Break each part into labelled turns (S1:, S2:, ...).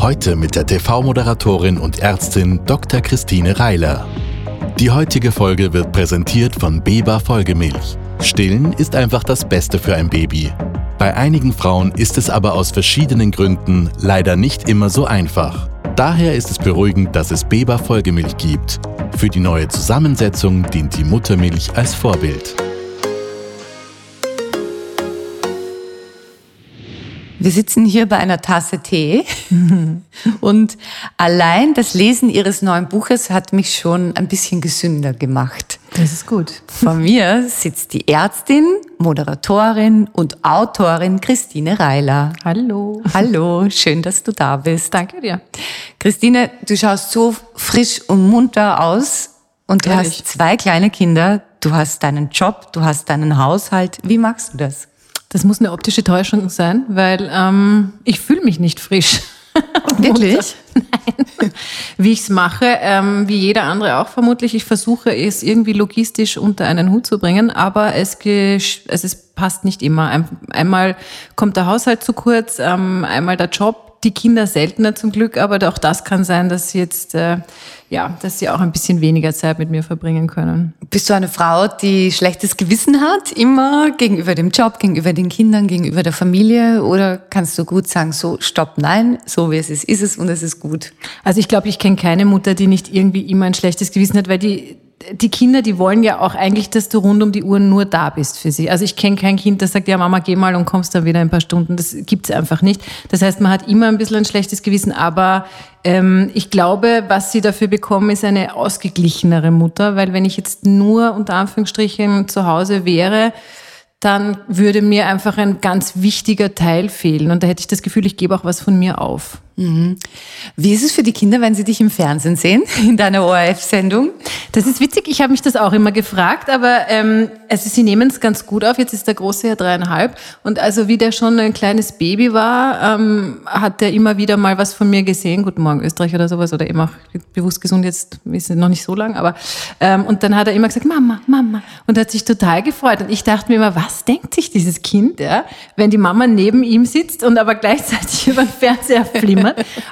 S1: Heute mit der TV-Moderatorin und Ärztin Dr. Christine Reiler. Die heutige Folge wird präsentiert von Beba Folgemilch. Stillen ist einfach das Beste für ein Baby. Bei einigen Frauen ist es aber aus verschiedenen Gründen leider nicht immer so einfach. Daher ist es beruhigend, dass es Beba Folgemilch gibt. Für die neue Zusammensetzung dient die Muttermilch als Vorbild.
S2: Wir sitzen hier bei einer Tasse Tee und allein das Lesen Ihres neuen Buches hat mich schon ein bisschen gesünder gemacht.
S3: Das ist gut.
S2: Vor mir sitzt die Ärztin, Moderatorin und Autorin Christine Reiler.
S3: Hallo.
S2: Hallo, schön, dass du da bist.
S3: Danke dir.
S2: Christine, du schaust so frisch und munter aus und du
S3: Ehrlich?
S2: hast zwei kleine Kinder, du hast deinen Job, du hast deinen Haushalt. Wie machst du das?
S3: Das muss eine optische Täuschung sein, weil ähm, ich fühle mich nicht frisch.
S2: Wirklich?
S3: Nein. Wie ich es mache, ähm, wie jeder andere auch vermutlich. Ich versuche es irgendwie logistisch unter einen Hut zu bringen, aber es, es passt nicht immer. Ein, einmal kommt der Haushalt zu kurz, ähm, einmal der Job, die Kinder seltener zum Glück, aber auch das kann sein, dass sie jetzt äh, ja, dass sie auch ein bisschen weniger Zeit mit mir verbringen können.
S2: Bist du eine Frau, die schlechtes Gewissen hat, immer gegenüber dem Job, gegenüber den Kindern, gegenüber der Familie? Oder kannst du gut sagen, so, stopp, nein, so wie es ist, ist es und es ist gut?
S3: Also ich glaube, ich kenne keine Mutter, die nicht irgendwie immer ein schlechtes Gewissen hat, weil die die Kinder, die wollen ja auch eigentlich, dass du rund um die Uhr nur da bist für sie. Also ich kenne kein Kind, das sagt, ja Mama, geh mal und kommst dann wieder in ein paar Stunden. Das gibt's einfach nicht. Das heißt, man hat immer ein bisschen ein schlechtes Gewissen, aber ähm, ich glaube, was sie dafür bekommen, ist eine ausgeglichenere Mutter, weil wenn ich jetzt nur unter Anführungsstrichen zu Hause wäre, dann würde mir einfach ein ganz wichtiger Teil fehlen. Und da hätte ich das Gefühl, ich gebe auch was von mir auf.
S2: Wie ist es für die Kinder, wenn sie dich im Fernsehen sehen, in deiner ORF-Sendung?
S3: Das ist witzig, ich habe mich das auch immer gefragt, aber ähm, also sie nehmen es ganz gut auf. Jetzt ist der Große ja dreieinhalb und also wie der schon ein kleines Baby war, ähm, hat er immer wieder mal was von mir gesehen. Guten Morgen Österreich oder sowas oder eben auch bewusst gesund, jetzt ist es noch nicht so lang, aber ähm, und dann hat er immer gesagt, Mama, Mama und hat sich total gefreut und ich dachte mir immer, was denkt sich dieses Kind, ja, wenn die Mama neben ihm sitzt und aber gleichzeitig über den Fernseher flimmert.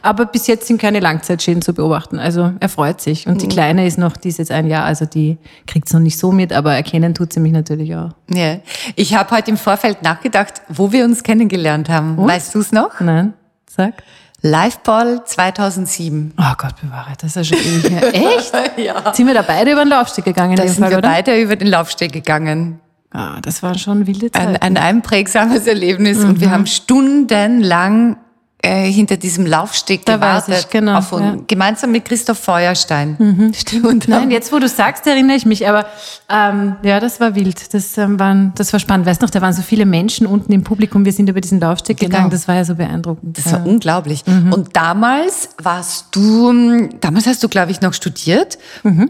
S3: Aber bis jetzt sind keine Langzeitschäden zu beobachten. Also er freut sich. Und die Kleine ist noch, die ist jetzt ein Jahr, also die kriegt es noch nicht so mit, aber erkennen tut sie mich natürlich auch.
S2: Ja. Ich habe heute im Vorfeld nachgedacht, wo wir uns kennengelernt haben. Weißt du es noch?
S3: Nein, sag.
S2: Liveball 2007.
S3: Oh Gott bewahre, das ist ja schon ewig her. Echt?
S2: Ja.
S3: Sind wir da beide über den Laufsteg gegangen
S2: Da sind
S3: Fall,
S2: wir
S3: oder?
S2: beide über den Laufsteg gegangen.
S3: Ah, das war schon wilde Zeit.
S2: Ein, ein einprägsames Erlebnis und wir haben stundenlang äh, hinter diesem Laufsteg
S3: Da
S2: gewartet.
S3: ich, genau,
S2: auf,
S3: ja.
S2: Gemeinsam mit Christoph Feuerstein.
S3: Stimmt. Nein, jetzt wo du sagst, erinnere ich mich. Aber ähm, ja, das war wild. Das, ähm, waren, das war spannend. Weißt du noch, da waren so viele Menschen unten im Publikum. Wir sind über diesen Laufsteg
S2: Genau.
S3: gegangen. Das war ja so beeindruckend.
S2: Das war
S3: ja.
S2: unglaublich. Und damals warst du, ähm, damals hast du, glaube ich, noch studiert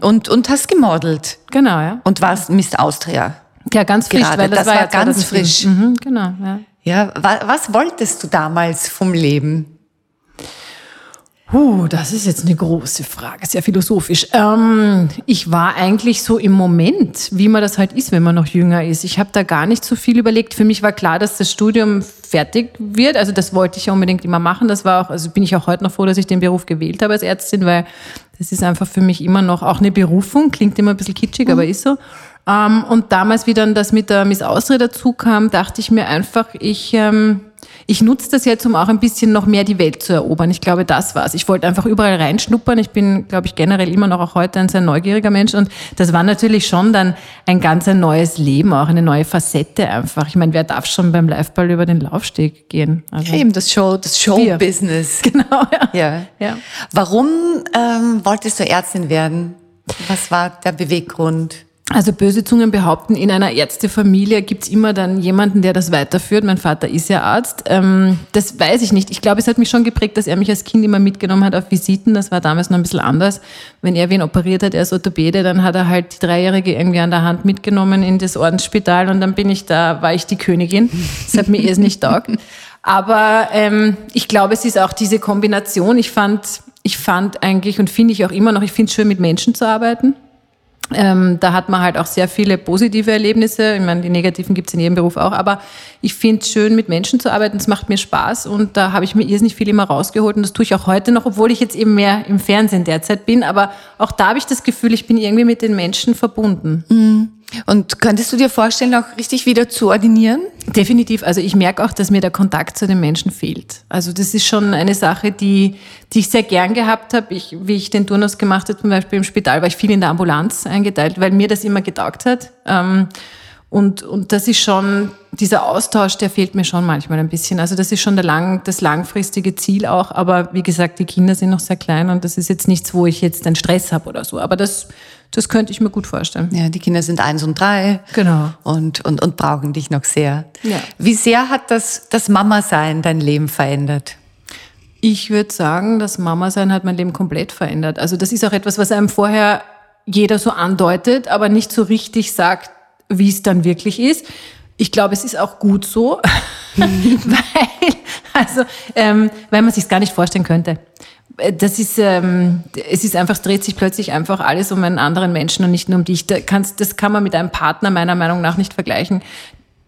S2: und, und hast gemodelt
S3: Genau, ja.
S2: und warst Miss Austria.
S3: Ja, ganz frisch,
S2: Gerade,
S3: weil das,
S2: das
S3: war,
S2: war
S3: ja
S2: ganz
S3: 2007.
S2: frisch.
S3: Mhm, genau, ja.
S2: Ja, wa, was wolltest du damals vom Leben?
S3: Puh, das ist jetzt eine große Frage, sehr philosophisch. Ähm, ich war eigentlich so im Moment, wie man das halt ist, wenn man noch jünger ist. Ich habe da gar nicht so viel überlegt. Für mich war klar, dass das Studium fertig wird. Also das wollte ich ja unbedingt immer machen. Das war auch, also bin ich auch heute noch froh, dass ich den Beruf gewählt habe als Ärztin, weil das ist einfach für mich immer noch auch eine Berufung. Klingt immer ein bisschen kitschig, aber ist so. Ähm, und damals, wie dann das mit der Miss Austria dazu kam, dachte ich mir einfach, ich ähm, ich nutze das jetzt, um auch ein bisschen noch mehr die Welt zu erobern. Ich glaube, das war's. Ich wollte einfach überall reinschnuppern. Ich bin, glaube ich, generell immer noch auch heute ein sehr neugieriger Mensch. Und das war natürlich schon dann ein ganz ein neues Leben, auch eine neue Facette einfach. Ich meine, wer darf schon beim Liveball über den Laufsteg gehen? Also,
S2: Eben das Show, das Showbusiness.
S3: Genau, ja.
S2: Ja.
S3: Ja.
S2: Warum ähm, wolltest du Ärztin werden? Was war der Beweggrund?
S3: Also böse Zungen behaupten, in einer Ärztefamilie gibt's immer dann jemanden, der das weiterführt. Mein Vater ist ja Arzt. Ähm, das weiß ich nicht. Ich glaube, es hat mich schon geprägt, dass er mich als Kind immer mitgenommen hat auf Visiten. Das war damals noch ein bisschen anders. Wenn er wen operiert hat, er ist Orthopäde, dann hat er halt die Dreijährige irgendwie an der Hand mitgenommen in das Ordensspital und dann bin ich da, war ich die Königin. Das hat mir erst nicht taugt. Aber ähm, ich glaube, es ist auch diese Kombination. Ich fand, ich fand eigentlich und finde ich auch immer noch, ich finde es schön, mit Menschen zu arbeiten. Ähm, da hat man halt auch sehr viele positive Erlebnisse. Ich meine, die negativen gibt's in jedem Beruf auch, aber ich finde es schön, mit Menschen zu arbeiten. Es macht mir Spaß und da habe ich mir irrsinnig viel immer rausgeholt und das tue ich auch heute noch, obwohl ich jetzt eben mehr im Fernsehen derzeit bin. Aber auch da habe ich das Gefühl, ich bin irgendwie mit den Menschen verbunden.
S2: Mhm. Und könntest du dir vorstellen, auch richtig wieder zu ordinieren?
S3: Definitiv. Also ich merke auch, dass mir der Kontakt zu den Menschen fehlt. Also das ist schon eine Sache, die, die ich sehr gern gehabt habe. Ich, wie ich den Turnus gemacht habe, zum Beispiel im Spital, war ich viel in der Ambulanz eingeteilt, weil mir das immer getaugt hat. Ähm, und, und das ist schon, dieser Austausch, der fehlt mir schon manchmal ein bisschen. Also das ist schon der lang, das langfristige Ziel auch. Aber wie gesagt, die Kinder sind noch sehr klein und das ist jetzt nichts, wo ich jetzt einen Stress habe oder so. Aber das, das könnte ich mir gut vorstellen.
S2: Ja, die Kinder sind eins und drei.
S3: Genau.
S2: Und, und, und brauchen dich noch sehr.
S3: Ja.
S2: Wie sehr hat das, das Mama-Sein dein Leben verändert?
S3: Ich würde sagen, das Mama-Sein hat mein Leben komplett verändert. Also das ist auch etwas, was einem vorher jeder so andeutet, aber nicht so richtig sagt, wie es dann wirklich ist. Ich glaube, es ist auch gut so, weil, also, ähm, weil man sich gar nicht vorstellen könnte. Das ist, ähm, es ist einfach, es dreht sich plötzlich einfach alles um einen anderen Menschen und nicht nur um dich. Da kannst, das kann man mit einem Partner meiner Meinung nach nicht vergleichen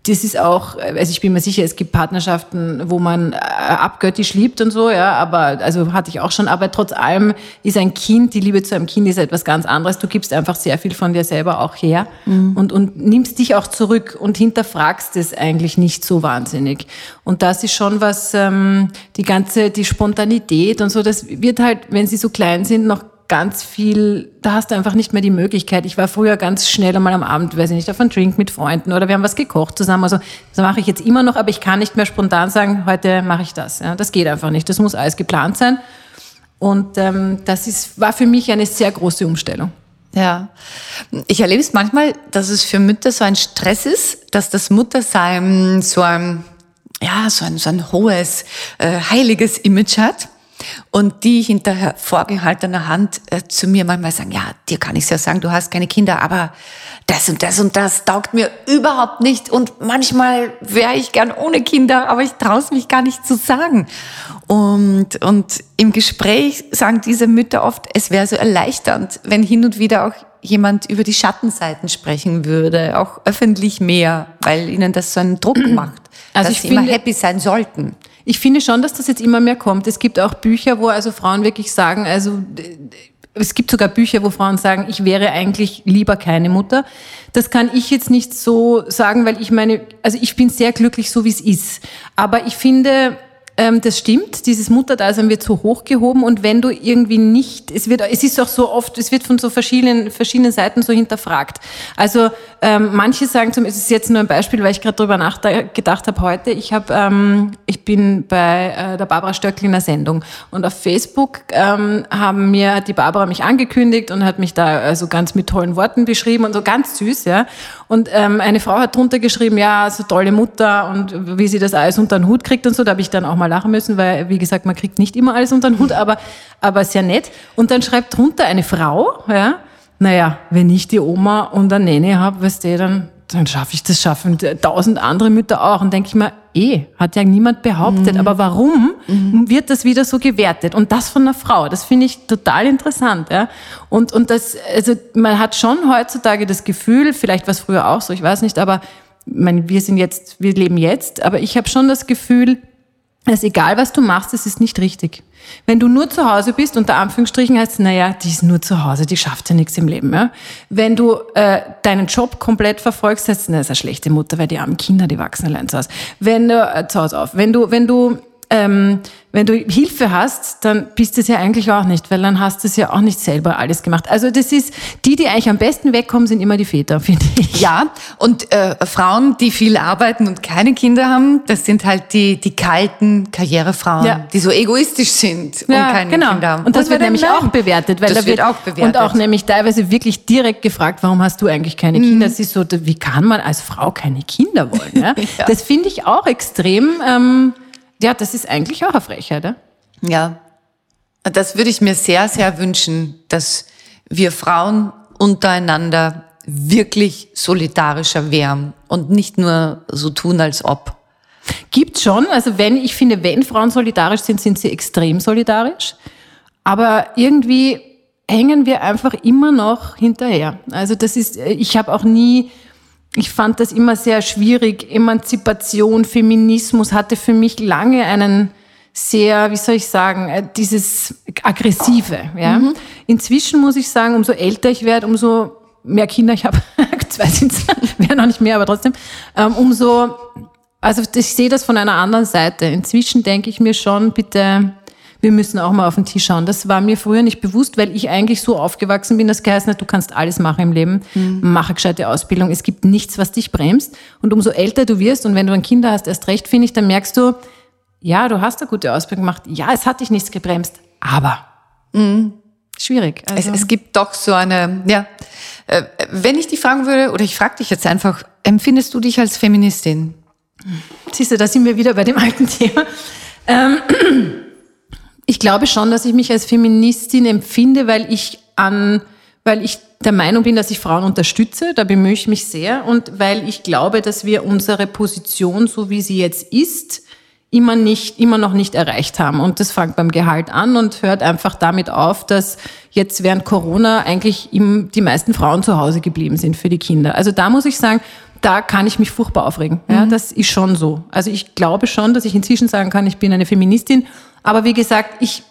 S3: das ist auch, also ich bin mir sicher, es gibt Partnerschaften, wo man äh, abgöttisch liebt und so, ja, aber, also hatte ich auch schon, aber trotz allem ist ein Kind, die Liebe zu einem Kind ist etwas ganz anderes. Du gibst einfach sehr viel von dir selber auch her mhm. und, und nimmst dich auch zurück und hinterfragst es eigentlich nicht so wahnsinnig. Und das ist schon was, ähm, die ganze, die Spontanität und so, das wird halt, wenn sie so klein sind, noch ganz viel, da hast du einfach nicht mehr die Möglichkeit. Ich war früher ganz schnell einmal am Abend, weiß ich nicht, auf einen Drink mit Freunden oder wir haben was gekocht zusammen. Also das mache ich jetzt immer noch, aber ich kann nicht mehr spontan sagen, heute mache ich das. Ja, das geht einfach nicht. Das muss alles geplant sein. Und ähm, das ist, war für mich eine sehr große Umstellung.
S2: Ja, ich erlebe es manchmal, dass es für Mütter so ein Stress ist, dass das Muttersein so ein, ja, so ein, so ein hohes, äh, heiliges Image hat und die hinter vorgehaltener Hand äh, zu mir manchmal sagen, ja, dir kann ich ja sagen, du hast keine Kinder, aber das und das und das taugt mir überhaupt nicht und manchmal wäre ich gern ohne Kinder, aber ich traue es mich gar nicht zu sagen. Und, und im Gespräch sagen diese Mütter oft, es wäre so erleichternd, wenn hin und wieder auch jemand über die Schattenseiten sprechen würde, auch öffentlich mehr, weil ihnen das so einen Druck macht, also dass sie finde, immer happy sein sollten.
S3: Ich finde schon, dass das jetzt immer mehr kommt. Es gibt auch Bücher, wo also Frauen wirklich sagen, also es gibt sogar Bücher, wo Frauen sagen, ich wäre eigentlich lieber keine Mutter. Das kann ich jetzt nicht so sagen, weil ich meine, also ich bin sehr glücklich, so wie es ist. Aber ich finde, ähm, das stimmt, dieses Mutterdasein wird so hochgehoben und wenn du irgendwie nicht, es wird, es ist auch so oft, es wird von so verschiedenen, verschiedenen Seiten so hinterfragt. Also ähm, manche sagen zum, es ist jetzt nur ein Beispiel, weil ich gerade drüber nachgedacht habe heute. Ich habe, ähm, ich bin bei äh, der Barbara Stöckl in der Sendung und auf Facebook ähm, haben mir hat die Barbara mich angekündigt und hat mich da also ganz mit tollen Worten beschrieben und so ganz süß, ja. Und ähm, eine Frau hat drunter geschrieben, ja, so tolle Mutter und wie sie das alles unter den Hut kriegt und so. Da habe ich dann auch mal lachen müssen, weil, wie gesagt, man kriegt nicht immer alles unter den Hut, aber, aber sehr nett. Und dann schreibt drunter eine Frau, ja, naja, wenn ich die Oma und eine Nene habe, weißt du, dann, dann schaffe ich das, schaffen tausend andere Mütter auch. Und denke ich mir, eh, hat ja niemand behauptet. Mhm. Aber warum mhm. wird das wieder so gewertet? Und das von einer Frau, das finde ich total interessant. Ja? Und, und das, also man hat schon heutzutage das Gefühl, vielleicht war es früher auch so, ich weiß nicht, aber ich meine, wir sind jetzt, wir leben jetzt, aber ich habe schon das Gefühl, dass egal was du machst, es ist nicht richtig. Wenn du nur zu Hause bist, unter Anführungsstrichen heißt naja, die ist nur zu Hause, die schafft ja nichts im Leben. Ja? Wenn du äh, deinen Job komplett verfolgst, heißt es, na, ist eine schlechte Mutter, weil die armen Kinder, die wachsen allein zu Hause. Wenn du, äh, zu Hause auf, wenn du, wenn du ähm, wenn du Hilfe hast, dann bist du es ja eigentlich auch nicht, weil dann hast du es ja auch nicht selber alles gemacht. Also das ist, die, die eigentlich am besten wegkommen, sind immer die Väter, finde ich.
S2: Ja, und äh, Frauen, die viel arbeiten und keine Kinder haben, das sind halt die, die kalten Karrierefrauen,
S3: Ja.
S2: die so egoistisch sind und keine
S3: genau.
S2: Kinder haben.
S3: Und das
S2: wer
S3: wird nämlich
S2: nein?
S3: auch bewertet, weil
S2: das
S3: da wird
S2: wird auch bewertet.
S3: und auch nämlich teilweise wirklich direkt gefragt, warum hast du eigentlich keine
S2: Mhm.
S3: Kinder? Das ist so, wie kann man als Frau keine Kinder wollen? Ja?
S2: Ja.
S3: Das finde ich auch extrem. Ähm, ja, das ist eigentlich auch eine Frechheit. Ja?
S2: Ja, das würde ich mir sehr, sehr wünschen, dass wir Frauen untereinander wirklich solidarischer wären und nicht nur so tun, als ob.
S3: Gibt schon. Also wenn, ich finde, wenn Frauen solidarisch sind, sind sie extrem solidarisch. Aber irgendwie hängen wir einfach immer noch hinterher. Also das ist, ich habe auch nie, ich fand das immer sehr schwierig. Emanzipation, Feminismus hatte für mich lange einen sehr, wie soll ich sagen, äh, dieses aggressive. Ja. Inzwischen muss ich sagen, umso älter ich werde, umso mehr Kinder ich habe, zwei sind wäre noch nicht mehr, aber trotzdem, ähm, umso also ich sehe das von einer anderen Seite. Inzwischen denke ich mir schon, bitte, wir müssen auch mal auf den Tisch schauen. Das war mir früher nicht bewusst, weil ich eigentlich so aufgewachsen bin, dass geheißen hat, du kannst alles machen im Leben, mach eine gescheite Ausbildung. Es gibt nichts, was dich bremst. Und umso älter du wirst und wenn du ein Kinder hast, erst recht, finde ich, dann merkst du, ja, du hast eine gute Ausbildung gemacht. Ja, es hat dich nichts gebremst, aber schwierig.
S2: Es,
S3: Also,
S2: es gibt doch so eine, ja, äh, wenn ich dich fragen würde, oder ich frage dich jetzt einfach, empfindest du dich als Feministin?
S3: Siehst du, da sind wir wieder bei dem alten Thema. Ähm, ich glaube schon, dass ich mich als Feministin empfinde, weil ich an, weil ich der Meinung bin, dass ich Frauen unterstütze. Da bemühe ich mich sehr und weil ich glaube, dass wir unsere Position, so wie sie jetzt ist, immer nicht, immer noch nicht erreicht haben. Und das fängt beim Gehalt an und hört einfach damit auf, dass jetzt während Corona eigentlich im, die meisten Frauen zu Hause geblieben sind für die Kinder. Also da muss ich sagen, da kann ich mich furchtbar aufregen. Ja, das ist schon so. Also ich glaube schon, dass ich inzwischen sagen kann, ich bin eine Feministin. Aber wie gesagt, ich,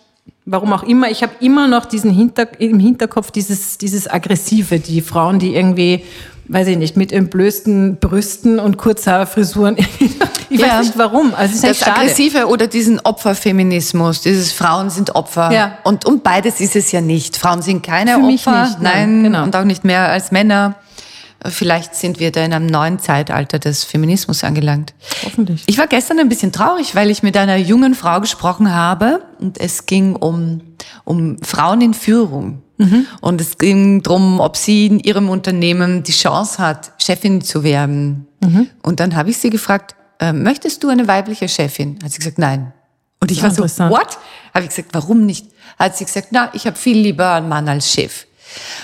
S3: warum auch immer, ich habe immer noch diesen Hinter, im Hinterkopf dieses, dieses Aggressive, die Frauen, die irgendwie, weiß ich nicht, mit entblößten Brüsten und Kurzhaarfrisuren. ich
S2: Ja.
S3: weiß nicht warum. Also es ist
S2: Das. Aggressive oder diesen Opferfeminismus, dieses Frauen sind Opfer.
S3: Ja.
S2: Und, und beides ist es ja nicht. Frauen sind keine
S3: Für mich
S2: Opfer,
S3: nicht,
S2: nein,
S3: nein, genau.
S2: und auch nicht mehr als Männer. Vielleicht sind wir da in einem neuen Zeitalter des Feminismus angelangt.
S3: Hoffentlich.
S2: Ich war gestern ein bisschen traurig, weil ich mit einer jungen Frau gesprochen habe und es ging um, um Frauen in Führung. Und es ging darum, ob sie in ihrem Unternehmen die Chance hat, Chefin zu werden. Und dann habe ich sie gefragt, äh, möchtest du eine weibliche Chefin? Hat sie gesagt, nein. Und ich war so, what? Habe ich gesagt, warum nicht? Hat sie gesagt, na, ich habe viel lieber einen Mann als Chef.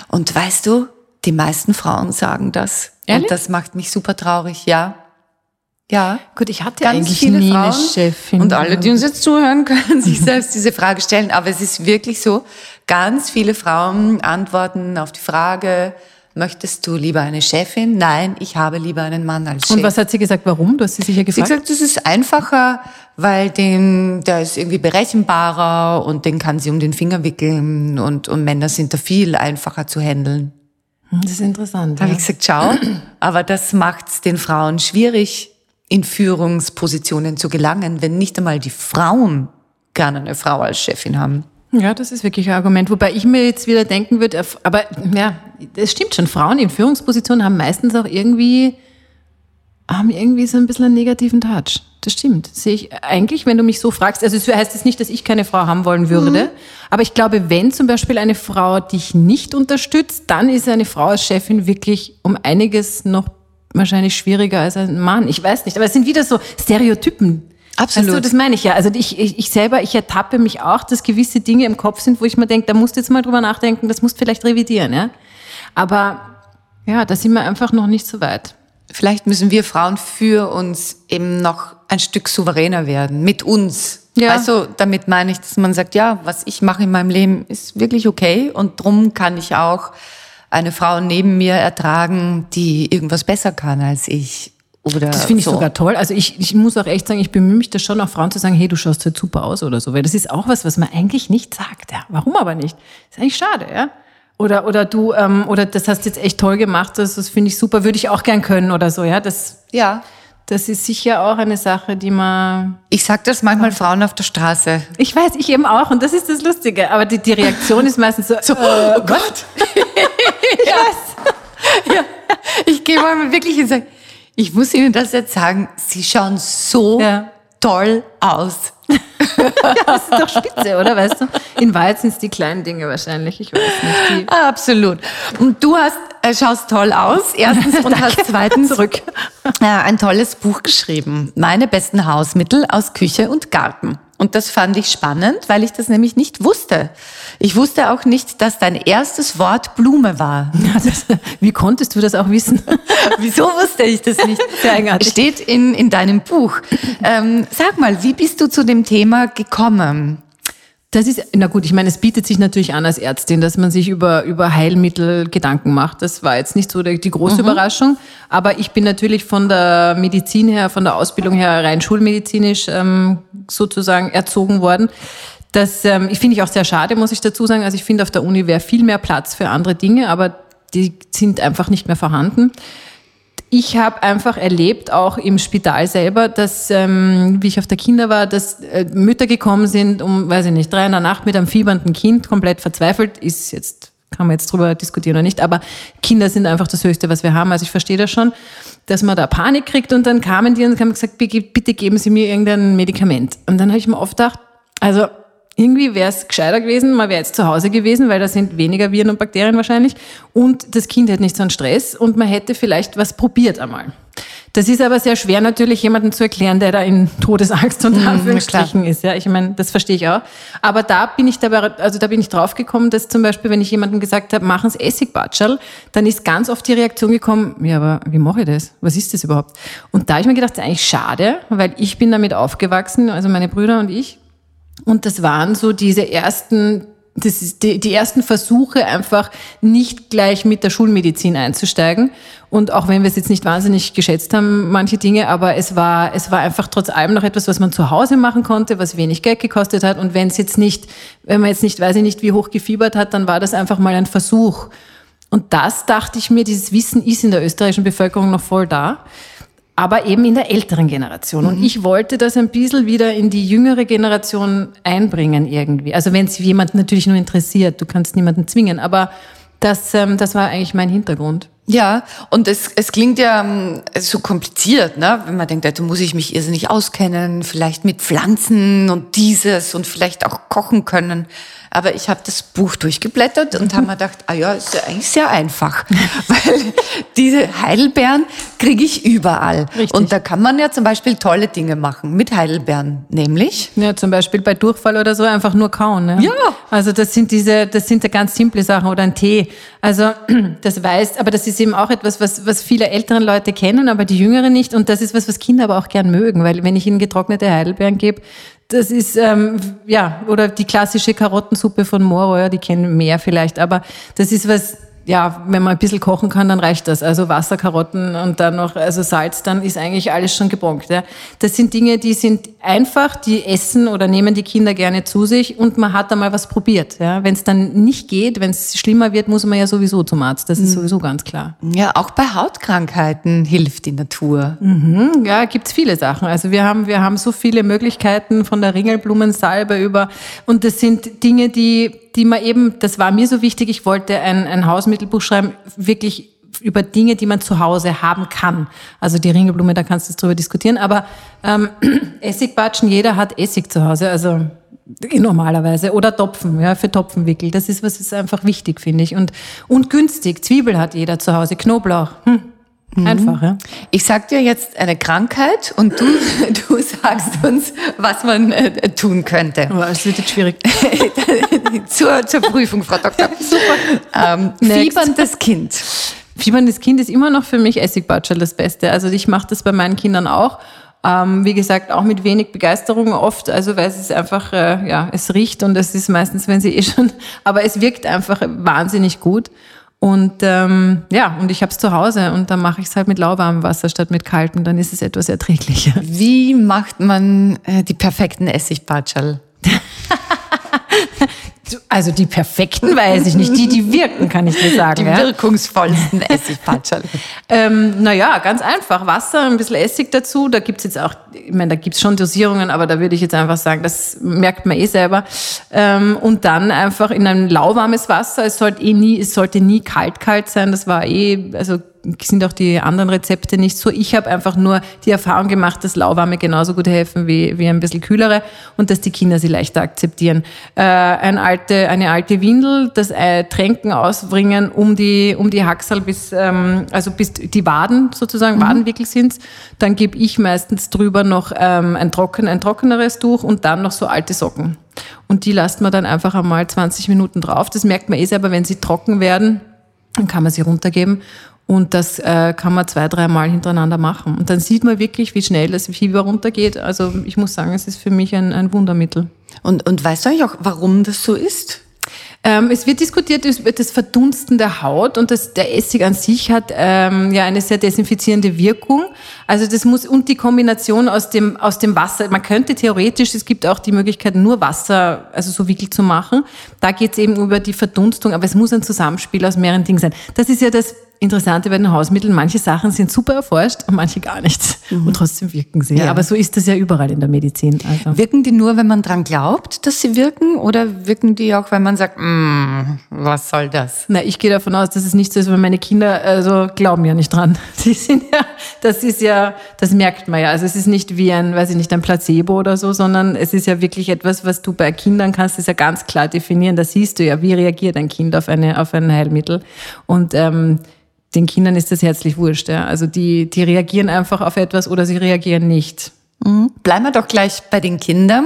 S2: Und weißt du, die meisten Frauen sagen das.
S3: Ehrlich?
S2: Und das macht mich super traurig, ja. Ja.
S3: Gut, ich hatte
S2: Ganz
S3: eigentlich
S2: viele
S3: nie
S2: Frauen
S3: eine Chefin.
S2: und alle, die uns jetzt zuhören, können sich selbst diese Frage stellen. Aber es ist wirklich so, ganz viele Frauen antworten auf die Frage, möchtest du lieber eine Chefin? Nein, ich habe lieber einen Mann als Chef.
S3: Und was hat sie gesagt, warum? Du hast sie sicher
S2: Sie hat
S3: gefragt.
S2: gesagt, das ist einfacher, weil den, der ist irgendwie berechenbarer und den kann sie um den Finger wickeln und, und Männer sind da viel einfacher zu handeln.
S3: Das ist interessant.
S2: Da habe
S3: Ja.
S2: ich gesagt, schau, aber das macht es den Frauen schwierig, in Führungspositionen zu gelangen, wenn nicht einmal die Frauen gerne eine Frau als Chefin haben.
S3: Ja, das ist wirklich ein Argument. Wobei ich mir jetzt wieder denken würde, aber ja, das stimmt schon. Frauen in Führungspositionen haben meistens auch irgendwie, haben irgendwie so ein bisschen einen negativen Touch. Das stimmt. Sehe ich eigentlich, wenn du mich so fragst, also es heißt jetzt nicht, dass ich keine Frau haben wollen würde, aber ich glaube, wenn zum Beispiel eine Frau dich nicht unterstützt, dann ist eine Frau als Chefin wirklich um einiges noch wahrscheinlich schwieriger als ein Mann. Ich weiß nicht, aber es sind wieder so Stereotypen.
S2: Absolut.
S3: Du, das meine ich ja. Also ich, ich, ich selber, ich ertappe mich auch, dass gewisse Dinge im Kopf sind, wo ich mir denke, da musst du jetzt mal drüber nachdenken, das musst du vielleicht revidieren. Ja? Aber ja, da sind wir einfach noch nicht so weit.
S2: Vielleicht müssen wir Frauen für uns eben noch ein Stück souveräner werden, mit uns.
S3: Ja.
S2: Also damit meine ich, dass man sagt, ja, was ich mache in meinem Leben ist wirklich okay und drum kann ich auch eine Frau neben mir ertragen, die irgendwas besser kann als ich. Oder
S3: Das finde ich
S2: so.
S3: sogar toll. Also ich, ich muss auch echt sagen, ich bemühe mich da schon auch Frauen zu sagen, hey, du schaust halt super aus oder so. Weil das ist auch was, was man eigentlich nicht sagt. Ja. Warum aber nicht? Ist eigentlich schade, ja. Oder, oder du, ähm, oder das hast jetzt echt toll gemacht, das, das finde ich super, würde ich auch gern können oder so, ja. Das,
S2: Ja,
S3: Das ist sicher auch eine Sache, die man.
S2: Ich sag das manchmal Frauen auf der Straße.
S3: Ich weiß, ich eben auch, und das ist das Lustige. Aber die, die Reaktion ist meistens so,
S2: So,
S3: äh,
S2: oh Gott.
S3: ich weiß.
S2: Ja. Ich gehe mal wirklich und sage, ich muss Ihnen das jetzt sagen, Sie schauen so
S3: Ja.
S2: toll aus.
S3: Das ist doch spitze, oder? Weißt du? In Wahrheit sind es die kleinen Dinge wahrscheinlich. Ich weiß nicht. Die
S2: Absolut. Und du hast, äh, schaust toll aus, erstens, und hast zweitens
S3: Zurück.
S2: Äh, ein tolles Buch geschrieben. Meine besten Hausmittel aus Küche und Garten. Und das fand ich spannend, weil ich das nämlich nicht wusste. Ich wusste auch nicht, dass dein erstes Wort Blume war.
S3: Ja, das, wie konntest du das auch wissen?
S2: Wieso wusste ich das nicht?
S3: Sehr eigenartig.
S2: Steht in, in deinem Buch. Ähm, sag mal, wie bist du zu dem Thema gekommen?
S3: Das ist, na gut, ich meine, es bietet sich natürlich an als Ärztin, dass man sich über, über Heilmittel Gedanken macht. Das war jetzt nicht so die, die große Überraschung. Aber ich bin natürlich von der Medizin her, von der Ausbildung her rein schulmedizinisch ähm, sozusagen erzogen worden. Das ähm, ich finde ich auch sehr schade, muss ich dazu sagen. Also ich finde, auf der Uni wäre viel mehr Platz für andere Dinge, aber die sind einfach nicht mehr vorhanden. Ich habe einfach erlebt, auch im Spital selber, dass, ähm, wie ich auf der Kinder war, dass äh, Mütter gekommen sind, um, weiß ich nicht, drei in der Nacht mit einem fiebernden Kind, komplett verzweifelt, ist jetzt, kann man jetzt drüber diskutieren oder nicht, aber Kinder sind einfach das Höchste, was wir haben. Also ich verstehe das schon, dass man da Panik kriegt und dann kamen die und haben gesagt, bitte geben Sie mir irgendein Medikament. Und dann habe ich mir oft gedacht, also irgendwie wäre es gescheiter gewesen, man wäre jetzt zu Hause gewesen, weil da sind weniger Viren und Bakterien wahrscheinlich und das Kind hätte nicht so einen Stress und man hätte vielleicht was probiert einmal. Das ist aber sehr schwer natürlich jemandem zu erklären, der da in Todesangst und Anführungsstrichen ist. Ja, ich meine, das verstehe ich auch. Aber da bin ich dabei, also da bin ich drauf gekommen, dass zum Beispiel, wenn ich jemandem gesagt habe, machen Sie Essigbatschel, dann ist ganz oft die Reaktion gekommen, ja, aber wie mache ich das? Was ist das überhaupt? Und da habe ich mir gedacht, das ist eigentlich schade, weil ich bin damit aufgewachsen, also meine Brüder und ich. Und das waren so diese ersten, das ist die, die ersten Versuche, einfach nicht gleich mit der Schulmedizin einzusteigen. Und auch wenn wir es jetzt nicht wahnsinnig geschätzt haben, manche Dinge, aber es war, es war einfach trotz allem noch etwas, was man zu Hause machen konnte, was wenig Geld gekostet hat. Und wenn es jetzt nicht, wenn man jetzt nicht, weiß ich nicht, wie hoch gefiebert hat, dann war das einfach mal ein Versuch. Und das dachte ich mir, dieses Wissen ist in der österreichischen Bevölkerung noch voll da aber eben in der älteren Generation. Und ich wollte das ein bisschen wieder in die jüngere Generation einbringen irgendwie. Also wenn es jemand natürlich nur interessiert, du kannst niemanden zwingen, aber das, ähm, das war eigentlich mein Hintergrund.
S2: Ja, und es, es klingt ja ähm, so kompliziert, ne? wenn man denkt, da muss ich mich irrsinnig auskennen, vielleicht mit Pflanzen und dieses und vielleicht auch kochen können. Aber ich habe das Buch durchgeblättert und habe mir gedacht, ah ja, ist ja eigentlich sehr einfach, weil diese Heidelbeeren kriege ich überall.
S3: Richtig.
S2: Und da kann man ja zum Beispiel tolle Dinge machen mit Heidelbeeren, nämlich
S3: Ja, zum Beispiel bei Durchfall oder so einfach nur kauen. Ne?
S2: Ja.
S3: Also das sind diese, das sind ja ganz simple Sachen oder ein Tee. Also das weiß, aber das ist eben auch etwas, was, was viele älteren Leute kennen, aber die Jüngeren nicht. Und das ist was, was Kinder aber auch gern mögen, weil wenn ich ihnen getrocknete Heidelbeeren gebe, das ist, ähm, ja, oder die klassische Karottensuppe von Moro, die kennen mehr vielleicht, aber das ist was, ja, wenn man ein bisschen kochen kann, dann reicht das. Also Wasser, Karotten und dann noch also Salz, dann ist eigentlich alles schon gebonkt. Ja. Das sind Dinge, die sind einfach, die essen oder nehmen die Kinder gerne zu sich und man hat einmal was probiert. Ja. Wenn es dann nicht geht, wenn es schlimmer wird, muss man ja sowieso zum Arzt. Das ist sowieso ganz klar.
S2: ja auch bei Hautkrankheiten hilft die Natur.
S3: Hm, Ja, gibt's viele Sachen. Also wir haben, wir haben so viele Möglichkeiten von der Ringelblumensalbe über und das sind Dinge, die, die man eben, das war mir so wichtig, ich wollte ein, ein Hausmittelbuch schreiben, wirklich über Dinge, die man zu Hause haben kann. Also die Ringelblume, da kannst du drüber diskutieren, aber ähm, Essigbatschen, jeder hat Essig zu Hause, also normalerweise oder Topfen, ja, für Topfenwickel. Das ist was ist einfach wichtig, finde ich. Und, und günstig. Zwiebel hat jeder zu Hause, Knoblauch. Hm. Einfach, ja.
S2: Ich sag dir jetzt eine Krankheit und du, du sagst uns, was man äh, tun könnte.
S3: Aber es wird jetzt schwierig.
S2: zur, zur Prüfung, Frau Doktor. Super. Ähm, fieberndes Kind.
S3: Fieberndes Kind ist immer noch für mich Essigbatschel das Beste. Also ich mache das bei meinen Kindern auch. Ähm, wie gesagt, auch mit wenig Begeisterung oft, also weil es ist einfach, äh, ja, es riecht und es ist meistens, wenn sie eh schon, aber es wirkt einfach wahnsinnig gut. Und ähm, ja, und ich habe es zu Hause und dann mache ich es halt mit lauwarmem Wasser statt mit kaltem, dann ist es etwas erträglicher.
S2: Wie macht man äh, die perfekten Essigbatschel?
S3: Also die perfekten weiß ich nicht. Die, die wirken, kann ich dir sagen.
S2: Die
S3: ja.
S2: wirkungsvollsten Essigpatscherl.
S3: Ähm, naja, ganz einfach. Wasser, ein bisschen Essig dazu. Da gibt's jetzt auch, ich meine, da gibt's schon Dosierungen, aber da würde ich jetzt einfach sagen, das merkt man eh selber. Ähm, und dann einfach in ein lauwarmes Wasser. Es sollte eh nie, es sollte nie kalt, kalt sein. Das war eh, also sind auch die anderen Rezepte nicht so. Ich habe einfach nur die Erfahrung gemacht, dass lauwarme genauso gut helfen wie, wie ein bisschen kühlere und dass die Kinder sie leichter akzeptieren. Äh, ein alte, eine alte Windel, das äh, Tränken ausbringen um die, um die Haxal bis, ähm, also bis die Waden sozusagen, mhm. Wadenwickel sind's. Dann gebe ich meistens drüber noch ähm, ein, trocken, ein trockeneres Tuch und dann noch so alte Socken. Und die lasst man dann einfach einmal 20 Minuten drauf. Das merkt man eh selber, wenn sie trocken werden, dann kann man sie runtergeben und das äh, kann man zwei, dreimal hintereinander machen. Und dann sieht man wirklich, wie schnell das Fieber runtergeht. Also ich muss sagen, es ist für mich ein, ein Wundermittel.
S2: Und, und weißt du eigentlich auch, warum das so ist?
S3: Ähm, es wird diskutiert über das Verdunsten der Haut und das, der Essig an sich hat ähm, ja eine sehr desinfizierende Wirkung. Also das muss und die Kombination aus dem aus dem Wasser. Man könnte theoretisch, es gibt auch die Möglichkeit, nur Wasser, also so Wickel zu machen. Da geht es eben über die Verdunstung, aber es muss ein Zusammenspiel aus mehreren Dingen sein. Das ist ja das Interessante bei den Hausmitteln, manche Sachen sind super erforscht und manche gar nicht. Mhm. Und trotzdem wirken sie. Ja. Aber so ist das ja überall in der Medizin.
S2: Also. Wirken die nur, wenn man dran glaubt, dass sie wirken? Oder wirken die auch, wenn man sagt, mm, was soll das?
S3: Na, ich gehe davon aus, dass es nicht so ist, weil meine Kinder also glauben ja nicht dran. Die sind ja, das ist ja, das merkt man ja. Also es ist nicht wie ein, weiß ich nicht, ein Placebo oder so, sondern es ist ja wirklich etwas, was du bei Kindern kannst, ist ja ganz klar definieren. Da siehst du ja, wie reagiert ein Kind auf eine, auf ein Heilmittel. Und ähm, den Kindern ist das herzlich wurscht. Ja. Also die, die reagieren einfach auf etwas oder sie reagieren nicht.
S2: Mhm. Bleiben wir doch gleich bei den Kindern.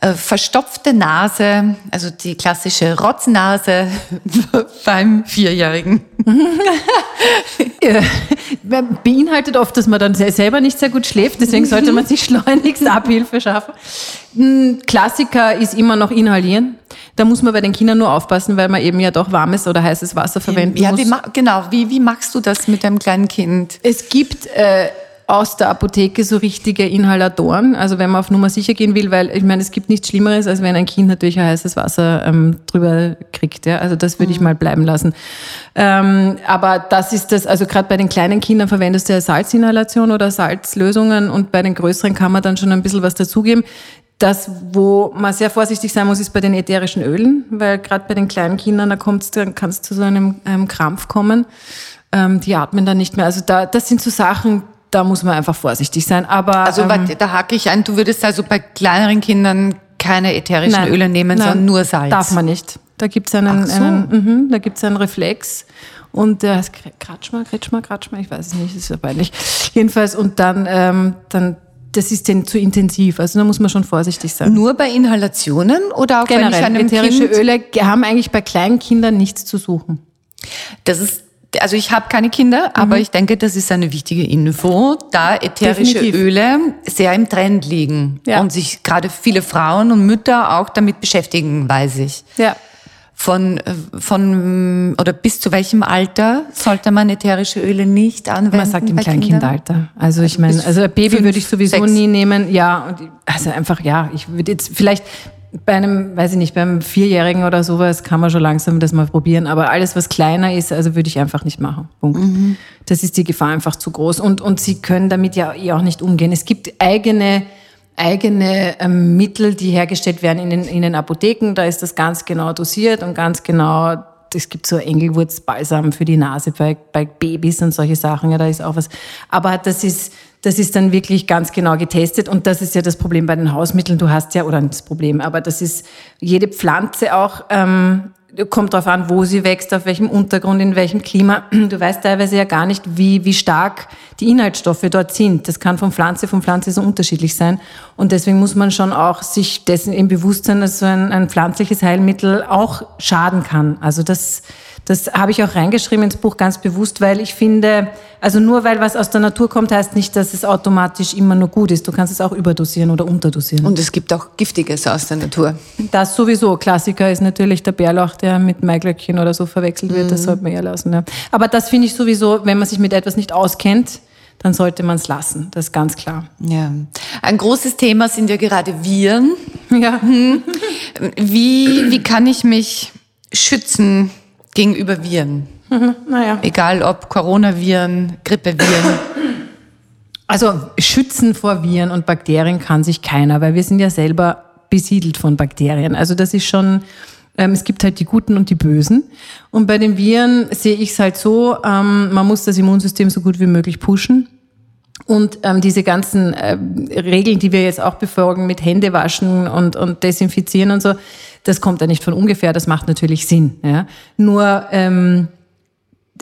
S2: Äh, verstopfte Nase, also die klassische Rotznase beim Vierjährigen.
S3: Beinhaltet oft, dass man dann selber nicht sehr gut schläft, deswegen sollte man sich schleunigst Abhilfe schaffen. Ein Klassiker ist immer noch inhalieren. Da muss man bei den Kindern nur aufpassen, weil man eben ja doch warmes oder heißes Wasser verwenden ja, muss.
S2: Wie, genau, wie, wie machst du das mit deinem kleinen Kind?
S3: Es gibt äh, aus der Apotheke so richtige Inhalatoren. Also wenn man auf Nummer sicher gehen will, weil ich meine, es gibt nichts Schlimmeres, als wenn ein Kind natürlich ein heißes Wasser ähm, drüber kriegt. Ja? Also das würde ich mhm. mal bleiben lassen. Ähm, aber das ist das, also gerade bei den kleinen Kindern verwendest du ja Salzinhalation oder Salzlösungen und bei den größeren kann man dann schon ein bisschen was dazugeben. Das, wo man sehr vorsichtig sein muss, ist bei den ätherischen Ölen, weil gerade bei den kleinen Kindern, da kommt's, dann kann es zu so einem, einem Krampf kommen. Ähm, die atmen dann nicht mehr. Also da, das sind so Sachen, da muss man einfach vorsichtig sein. Aber
S2: also ähm, da hake ich ein. Du würdest also bei kleineren Kindern keine ätherischen nein, Öle nehmen, nein, sondern nur Salz.
S3: Darf man nicht. Da gibt's einen, so. einen mhm, da gibt's einen Reflex und der heißt Kratschmer, Kretschmer, Kratschmer, ich weiß es nicht, ist ja peinlich. Jedenfalls und dann, ähm, dann das ist denn zu intensiv. Also da muss man schon vorsichtig sein.
S2: Nur bei Inhalationen oder auch
S3: Generell, wenn ich einem ätherische kind Öle haben eigentlich bei kleinen Kindern nichts zu suchen.
S2: Das ist also ich habe keine Kinder, aber mhm. ich denke, das ist eine wichtige Info, da ätherische Definitiv. Öle sehr im Trend liegen ja. und sich gerade viele Frauen und Mütter auch damit beschäftigen, weiß ich.
S3: Ja.
S2: Von, von oder bis zu welchem Alter sollte man ätherische Öle nicht anwenden?
S3: Man sagt im Kleinkindalter. Also ich meine, also ein Baby fünf, würde ich sowieso sechs. nie nehmen. Ja, und also einfach ja, ich würde jetzt vielleicht bei einem, weiß ich nicht, beim Vierjährigen oder sowas kann man schon langsam das mal probieren. Aber alles, was kleiner ist, also würde ich einfach nicht machen. Punkt. Mhm. Das ist die Gefahr einfach zu groß. Und, und sie können damit ja eh auch nicht umgehen. Es gibt eigene, eigene ähm, Mittel, die hergestellt werden in den, in den Apotheken. Da ist das ganz genau dosiert und ganz genau es gibt so Engelwurzbalsam für die Nase bei, bei Babys und solche Sachen, ja, da ist auch was. Aber das ist, das ist dann wirklich ganz genau getestet und das ist ja das Problem bei den Hausmitteln. Du hast ja, oder das Problem, aber das ist jede Pflanze auch, ähm, kommt darauf an, wo sie wächst, auf welchem Untergrund, in welchem Klima. Du weißt teilweise ja gar nicht, wie, wie stark die Inhaltsstoffe dort sind. Das kann von Pflanze von Pflanze so unterschiedlich sein. Und deswegen muss man schon auch sich dessen im Bewusstsein, dass so ein, ein pflanzliches Heilmittel auch schaden kann. Also das, das habe ich auch reingeschrieben ins Buch ganz bewusst, weil ich finde, also nur weil was aus der Natur kommt, heißt nicht, dass es automatisch immer nur gut ist. Du kannst es auch überdosieren oder unterdosieren.
S2: Und es gibt auch Giftiges aus der Natur.
S3: Das sowieso. Klassiker ist natürlich der Bärlauch, der mit Maiglöckchen oder so verwechselt wird. Mhm. Das sollte man eher lassen. Ja. Aber das finde ich sowieso, wenn man sich mit etwas nicht auskennt, dann sollte man es lassen. Das ist ganz klar.
S2: Ja. Ein großes Thema sind ja gerade Viren.
S3: Ja.
S2: Wie, wie kann ich mich schützen gegenüber Viren?
S3: Naja.
S2: Egal ob Coronaviren, Grippeviren.
S3: Also schützen vor Viren und Bakterien kann sich keiner, weil wir sind ja selber besiedelt von Bakterien. Also das ist schon, ähm, es gibt halt die Guten und die Bösen. Und bei den Viren sehe ich es halt so, ähm, man muss das Immunsystem so gut wie möglich pushen. Und ähm, diese ganzen äh, Regeln, die wir jetzt auch befolgen mit Hände waschen und, und desinfizieren und so, das kommt ja nicht von ungefähr, das macht natürlich Sinn. Ja? Nur ähm,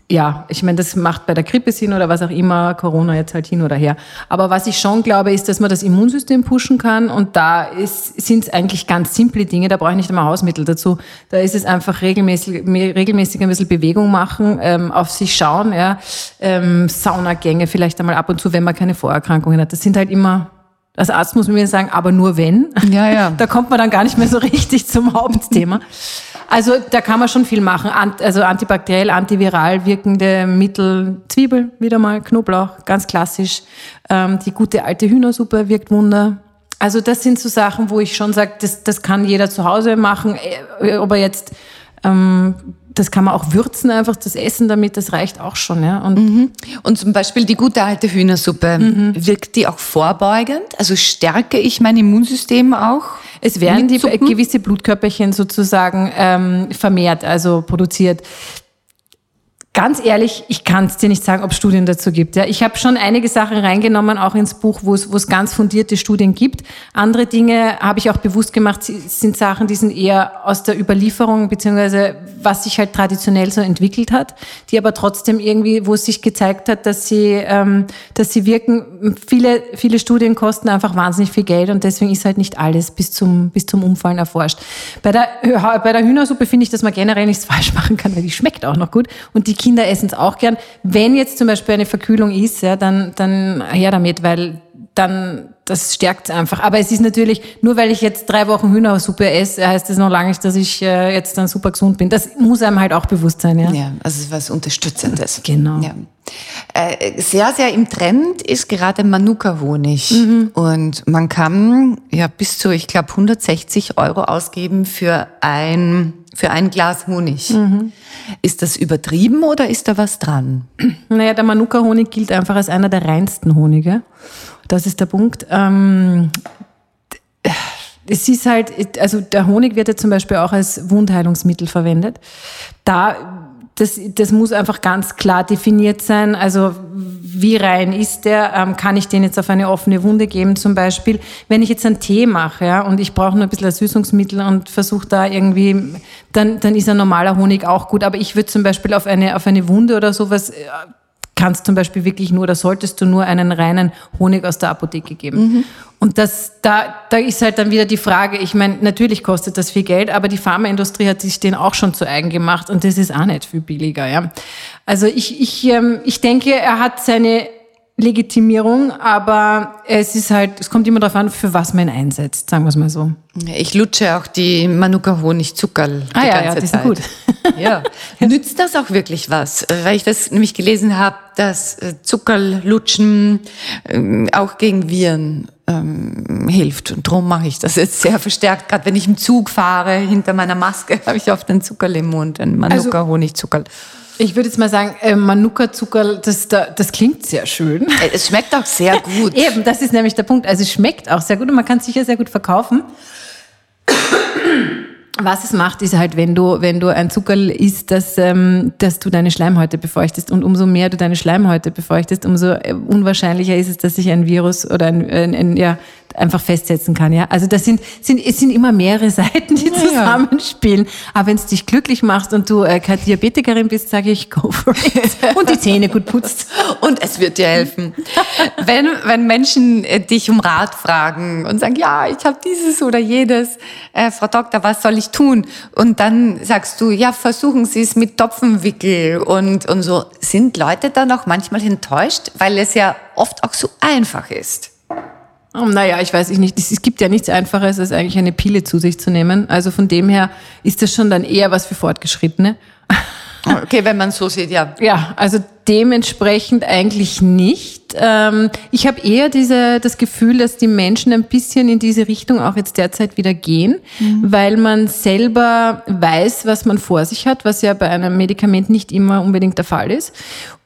S3: ja, ich meine, das macht bei der Grippe Sinn oder was auch immer, Corona jetzt halt hin oder her. Aber was ich schon glaube, ist, dass man das Immunsystem pushen kann und da sind es eigentlich ganz simple Dinge, da brauche ich nicht einmal Hausmittel dazu. Da ist es einfach regelmäßig, regelmäßig ein bisschen Bewegung machen, ähm, auf sich schauen, ja, ähm, Saunagänge vielleicht einmal ab und zu, wenn man keine Vorerkrankungen hat. Das sind halt immer als Arzt muss man mir sagen, aber nur wenn.
S2: Ja, ja.
S3: Da kommt man dann gar nicht mehr so richtig zum Hauptthema. Also da kann man schon viel machen. Also antibakteriell, antiviral wirkende Mittel, Zwiebel wieder mal, Knoblauch, ganz klassisch. Ähm, die gute alte Hühnersuppe wirkt Wunder. Also das sind so Sachen, wo ich schon sage, das, das kann jeder zu Hause machen. Äh, ob er jetzt ähm, das kann man auch würzen, einfach das Essen damit, das reicht auch schon. Ja.
S2: Und, mhm. und zum Beispiel die gute alte Hühnersuppe, mhm. wirkt die auch vorbeugend? Also stärke ich mein Immunsystem auch?
S3: Es werden die gewisse Blutkörperchen sozusagen ähm, vermehrt, also produziert. Ganz ehrlich, ich kann es dir nicht sagen, ob es Studien dazu gibt. Ja, ich habe schon einige Sachen reingenommen, auch ins Buch, wo es ganz fundierte Studien gibt. Andere Dinge habe ich auch bewusst gemacht, sind Sachen, die sind eher aus der Überlieferung beziehungsweise was sich halt traditionell so entwickelt hat, die aber trotzdem irgendwie, wo es sich gezeigt hat, dass sie, ähm, dass sie wirken. Viele, viele Studien kosten einfach wahnsinnig viel Geld und deswegen ist halt nicht alles bis zum bis zum Umfallen erforscht. Bei der bei der Hühnersuppe finde ich, dass man generell nichts falsch machen kann, weil die schmeckt auch noch gut und die Kinder essen es auch gern. Wenn jetzt zum Beispiel eine Verkühlung ist, ja, dann, dann her damit, weil dann das stärkt einfach. Aber es ist natürlich, nur weil ich jetzt drei Wochen Hühnersuppe esse, heißt das noch lange nicht, dass ich äh, jetzt dann super gesund bin. Das muss einem halt auch bewusst sein. Ja,
S2: ja also was Unterstützendes.
S3: Genau.
S2: Ja. Äh, sehr, sehr im Trend ist gerade Manuka-Honig. Mhm. Und man kann ja bis zu, ich glaube, 160 Euro ausgeben für ein für ein Glas Honig. Mhm. Ist das übertrieben oder ist da was dran?
S3: Naja, der Manuka-Honig gilt einfach als einer der reinsten Honige. Das ist der Punkt. Ähm, es ist halt, also der Honig wird ja zum Beispiel auch als Wundheilungsmittel verwendet. Da das, das muss einfach ganz klar definiert sein. Also wie rein ist der? Ähm, kann ich den jetzt auf eine offene Wunde geben zum Beispiel? Wenn ich jetzt einen Tee mache ja, und ich brauche nur ein bisschen Süßungsmittel und versuche da irgendwie, dann, dann ist ein normaler Honig auch gut. Aber ich würde zum Beispiel auf eine, auf eine Wunde oder sowas äh, kannst zum Beispiel wirklich nur oder solltest du nur einen reinen Honig aus der Apotheke geben. Mhm. Und das, da, da ist halt dann wieder die Frage, ich meine, natürlich kostet das viel Geld, aber die Pharmaindustrie hat sich den auch schon zu eigen gemacht und das ist auch nicht viel billiger. Ja. Also ich, ich, ähm, ich denke, er hat seine Legitimierung, aber es ist halt, es kommt immer darauf an, für was man ihn einsetzt, sagen wir es mal so.
S2: Ich lutsche auch die Manuka Honigzuckerl
S3: ah, die ja, ganze ja, die Zeit. Sind gut.
S2: ja. Nützt das auch wirklich was? Weil ich das nämlich gelesen habe, dass äh, Zuckerlutschen ähm, auch gegen Viren ähm, hilft. Und darum mache ich das jetzt sehr verstärkt. Gerade wenn ich im Zug fahre, hinter meiner Maske habe ich oft einen Zuckerl im Mund, einen Manuka Honigzuckerl. Also,
S3: ich würde jetzt mal sagen, äh, Manuka-Zucker, das, das klingt sehr schön.
S2: Äh, es schmeckt auch sehr gut.
S3: Eben, das ist nämlich der Punkt. Also es schmeckt auch sehr gut und man kann es sicher sehr gut verkaufen. Was es macht, ist halt, wenn du, wenn du ein Zuckerl isst, dass, ähm, dass du deine Schleimhäute befeuchtest. Und umso mehr du deine Schleimhäute befeuchtest, umso äh, unwahrscheinlicher ist es, dass sich ein Virus oder ein, ein, ein ja, einfach festsetzen kann. Ja, also das sind, sind es sind immer mehrere Seiten, die zusammenspielen. Aber wenn es dich glücklich macht und du äh, keine Diabetikerin bist, sage ich go for it und die Zähne gut putzt
S2: und es wird dir helfen. wenn wenn Menschen äh, dich um Rat fragen und sagen, ja, ich habe dieses oder jedes, äh, Frau Doktor, was soll ich tun? Und dann sagst du, ja, versuchen Sie es mit Topfenwickel und und so. Sind Leute dann auch manchmal enttäuscht, weil es ja oft auch so einfach ist?
S3: Oh, naja, ich weiß nicht. Es gibt ja nichts Einfaches, als eigentlich eine Pille zu sich zu nehmen. Also von dem her ist das schon dann eher was für Fortgeschrittene.
S2: Okay, wenn man so sieht, ja.
S3: Ja, also dementsprechend eigentlich nicht. Ähm, ich habe eher diese, das Gefühl, dass die Menschen ein bisschen in diese Richtung auch jetzt derzeit wieder gehen, mhm. weil man selber weiß, was man vor sich hat, was ja bei einem Medikament nicht immer unbedingt der Fall ist.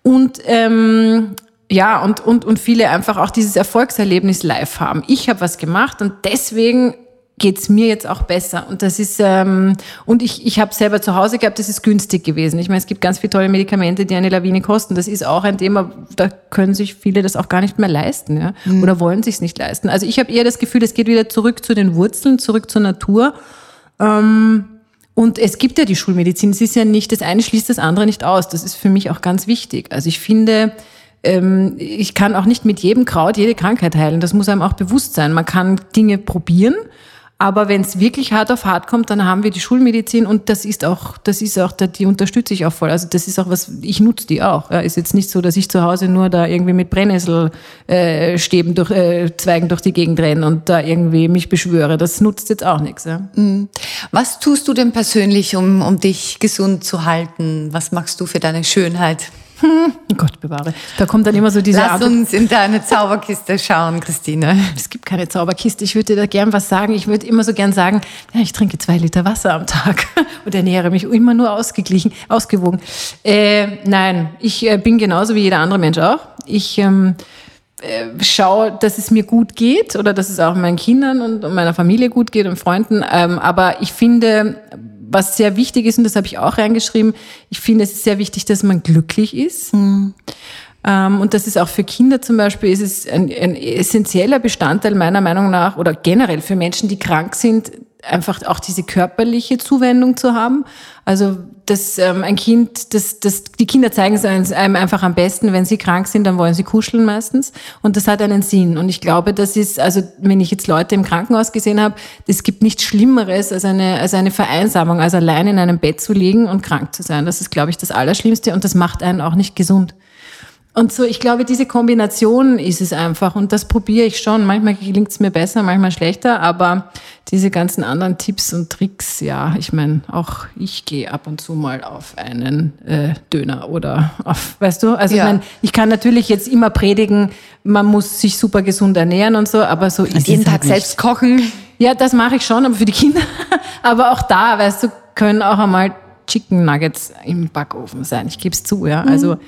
S3: Und ähm, ja, und, und, und viele einfach auch dieses Erfolgserlebnis live haben. Ich habe was gemacht und deswegen geht's mir jetzt auch besser. Und das ist, ähm, und ich, ich habe selber zu Hause gehabt, das ist günstig gewesen. Ich meine, es gibt ganz viele tolle Medikamente, die eine Lawine kosten. Das ist auch ein Thema, da können sich viele das auch gar nicht mehr leisten, ja. Mhm. Oder wollen sich's nicht leisten. Also ich habe eher das Gefühl, es geht wieder zurück zu den Wurzeln, zurück zur Natur. Ähm, und es gibt ja die Schulmedizin. Es ist ja nicht, das eine schließt das andere nicht aus. Das ist für mich auch ganz wichtig. Also ich finde, ähm, ich kann auch nicht mit jedem Kraut jede Krankheit heilen. Das muss einem auch bewusst sein. Man kann Dinge probieren aber wenn es wirklich hart auf hart kommt, dann haben wir die Schulmedizin und das ist auch, das ist auch, die unterstütze ich auch voll. Also das ist auch was, ich nutze die auch. Ja, ist jetzt nicht so, dass ich zu Hause nur da irgendwie mit Brennnesselstäben äh, durch, äh, Zweigen durch die Gegend renne und da irgendwie mich beschwöre. Das nutzt jetzt auch nichts. Ja.
S2: Mhm. Was tust du denn persönlich, um, um dich gesund zu halten? Was machst du für deine Schönheit?
S3: Hm, Gott bewahre. Da kommt dann immer so diese
S2: Lass Art uns in deine Zauberkiste schauen, Christine.
S3: Es gibt keine Zauberkiste. Ich würde dir da gern was sagen. Ich würde immer so gern sagen, ja, ich trinke zwei Liter Wasser am Tag und ernähre mich immer nur ausgeglichen, ausgewogen. Äh, nein, ich äh, bin genauso wie jeder andere Mensch auch. Ich ähm, äh, schaue, dass es mir gut geht oder dass es auch meinen Kindern und meiner Familie gut geht und Freunden. Ähm, aber ich finde, was sehr wichtig ist, und das habe ich auch reingeschrieben, ich finde, es ist sehr wichtig, dass man glücklich ist. Mhm. Ähm, und das ist auch für Kinder zum Beispiel, ist es ein, ein essentieller Bestandteil meiner Meinung nach oder generell für Menschen, die krank sind, einfach auch diese körperliche Zuwendung zu haben. Also dass ähm, ein Kind, das, das, die Kinder zeigen es einem einfach am besten, wenn sie krank sind, dann wollen sie kuscheln meistens. Und das hat einen Sinn. Und ich glaube, das ist, also wenn ich jetzt Leute im Krankenhaus gesehen habe, es gibt nichts Schlimmeres als eine, als eine Vereinsamung, als allein in einem Bett zu liegen und krank zu sein. Das ist, glaube ich, das Allerschlimmste und das macht einen auch nicht gesund. Und so, ich glaube, diese Kombination ist es einfach. Und das probiere ich schon. Manchmal gelingt es mir besser, manchmal schlechter. Aber diese ganzen anderen Tipps und Tricks, ja, ich meine, auch ich gehe ab und zu mal auf einen äh, Döner oder auf, weißt du? Also ja. ich meine, ich kann natürlich jetzt immer predigen, man muss sich super gesund ernähren und so, aber so
S2: ist jeden Tag halt selbst kochen.
S3: Ja, das mache ich schon, aber für die Kinder. aber auch da, weißt du, können auch einmal Chicken Nuggets im Backofen sein. Ich gebe es zu, ja. Also mhm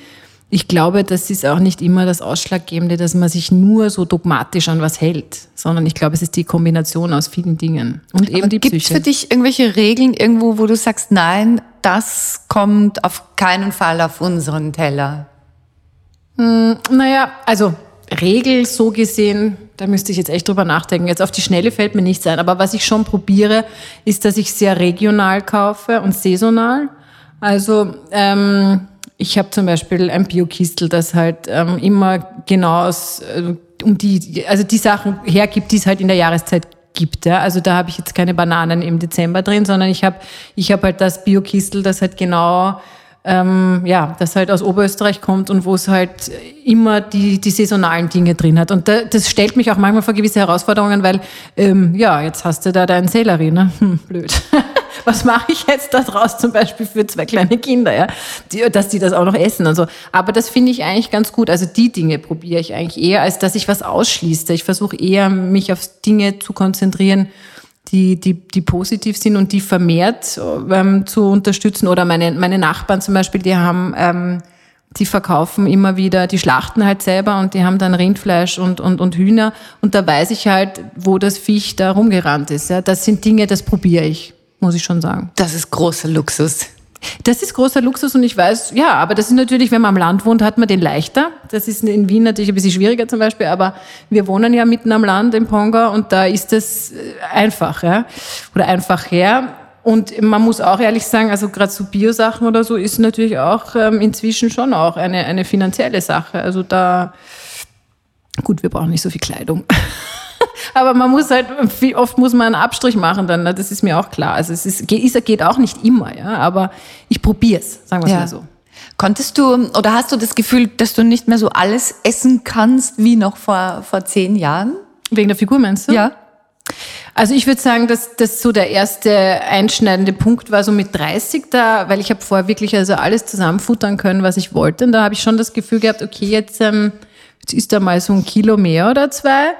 S3: ich glaube, das ist auch nicht immer das Ausschlaggebende, dass man sich nur so dogmatisch an was hält, sondern ich glaube, es ist die Kombination aus vielen Dingen. Und eben Aber die
S2: Gibt es für dich irgendwelche Regeln irgendwo, wo du sagst, nein, das kommt auf keinen Fall auf unseren Teller?
S3: Hm, naja, also Regel so gesehen, da müsste ich jetzt echt drüber nachdenken. Jetzt auf die Schnelle fällt mir nichts ein. Aber was ich schon probiere, ist, dass ich sehr regional kaufe und saisonal. Also ähm, ich habe zum Beispiel ein Biokistel, das halt ähm, immer genau aus, äh, um die, also die Sachen hergibt, die es halt in der Jahreszeit gibt. Ja? Also da habe ich jetzt keine Bananen im Dezember drin, sondern ich habe ich hab halt das Biokistel, das halt genau ähm, ja, das halt aus Oberösterreich kommt und wo es halt immer die, die saisonalen Dinge drin hat. Und da, das stellt mich auch manchmal vor gewisse Herausforderungen, weil, ähm, ja, jetzt hast du da deinen Sellerie, ne? Hm, blöd. Was mache ich jetzt da draus zum Beispiel für zwei kleine Kinder, ja? Die, dass die das auch noch essen und so. Aber das finde ich eigentlich ganz gut. Also die Dinge probiere ich eigentlich eher, als dass ich was ausschließe. Ich versuche eher, mich auf Dinge zu konzentrieren, die, die, die positiv sind und die vermehrt ähm, zu unterstützen. Oder meine, meine Nachbarn zum Beispiel, die haben, ähm, die verkaufen immer wieder, die schlachten halt selber und die haben dann Rindfleisch und, und, und Hühner. Und da weiß ich halt, wo das Viech da rumgerannt ist. Ja. Das sind Dinge, das probiere ich, muss ich schon sagen.
S2: Das ist großer Luxus.
S3: Das ist großer Luxus und ich weiß, ja, aber das ist natürlich, wenn man am Land wohnt, hat man den leichter. Das ist in Wien natürlich ein bisschen schwieriger zum Beispiel, aber wir wohnen ja mitten am Land in Ponga und da ist das äh, einfach, ja, oder einfach her. Und man muss auch ehrlich sagen, also gerade so Biosachen oder so ist natürlich auch ähm, inzwischen schon auch eine, eine finanzielle Sache. Also da, gut, wir brauchen nicht so viel Kleidung. Aber man muss halt, oft muss man einen Abstrich machen dann, ne? das ist mir auch klar. Also es ist, geht, geht auch nicht immer, ja, aber ich probiere es, sagen wir es ja. mal so.
S2: Konntest du oder hast du das Gefühl, dass du nicht mehr so alles essen kannst wie noch vor, vor zehn Jahren?
S3: Wegen der Figur meinst du?
S2: Ja.
S3: Also ich würde sagen, dass das so der erste einschneidende Punkt war so mit 30 da, weil ich habe vorher wirklich also alles zusammenfuttern können, was ich wollte. Und da habe ich schon das Gefühl gehabt, okay, jetzt, ähm, jetzt ist da mal so ein Kilo mehr oder zwei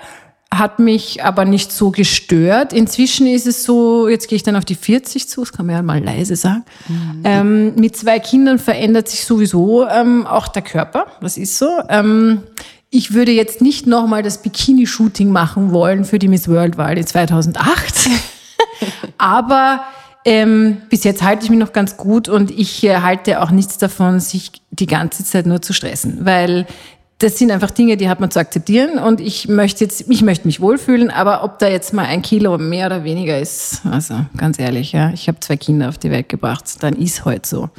S3: hat mich aber nicht so gestört. Inzwischen ist es so, jetzt gehe ich dann auf die 40 zu, das kann man ja mal leise sagen. Mhm. Ähm, mit zwei Kindern verändert sich sowieso ähm, auch der Körper, das ist so. Ähm, ich würde jetzt nicht nochmal das Bikini-Shooting machen wollen für die Miss World-Wahl in 2008. aber ähm, bis jetzt halte ich mich noch ganz gut und ich äh, halte auch nichts davon, sich die ganze Zeit nur zu stressen, weil das sind einfach Dinge, die hat man zu akzeptieren und ich möchte jetzt, ich möchte mich wohlfühlen, aber ob da jetzt mal ein Kilo mehr oder weniger ist, also ganz ehrlich, ja, ich habe zwei Kinder auf die Welt gebracht, dann ist halt so.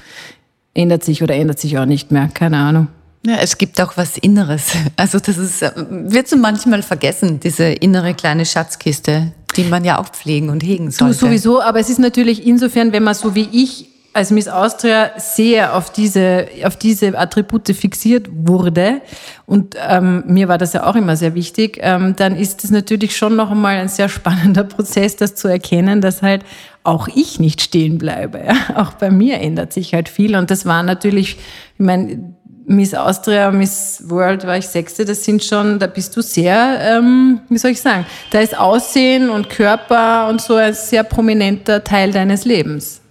S3: Ändert sich oder ändert sich auch nicht mehr, keine Ahnung.
S2: Ja, es gibt auch was Inneres. Also das ist, wird so manchmal vergessen, diese innere kleine Schatzkiste, die man ja auch pflegen und hegen sollte.
S3: Du sowieso, aber es ist natürlich insofern, wenn man so wie ich als Miss Austria sehr auf diese, auf diese Attribute fixiert wurde, und ähm, mir war das ja auch immer sehr wichtig, ähm, dann ist es natürlich schon noch einmal ein sehr spannender Prozess, das zu erkennen, dass halt auch ich nicht stehen bleibe. Ja? Auch bei mir ändert sich halt viel. Und das war natürlich, ich meine, Miss Austria, Miss World war ich Sechste, das sind schon, da bist du sehr, ähm, wie soll ich sagen, da ist Aussehen und Körper und so ein sehr prominenter Teil deines Lebens.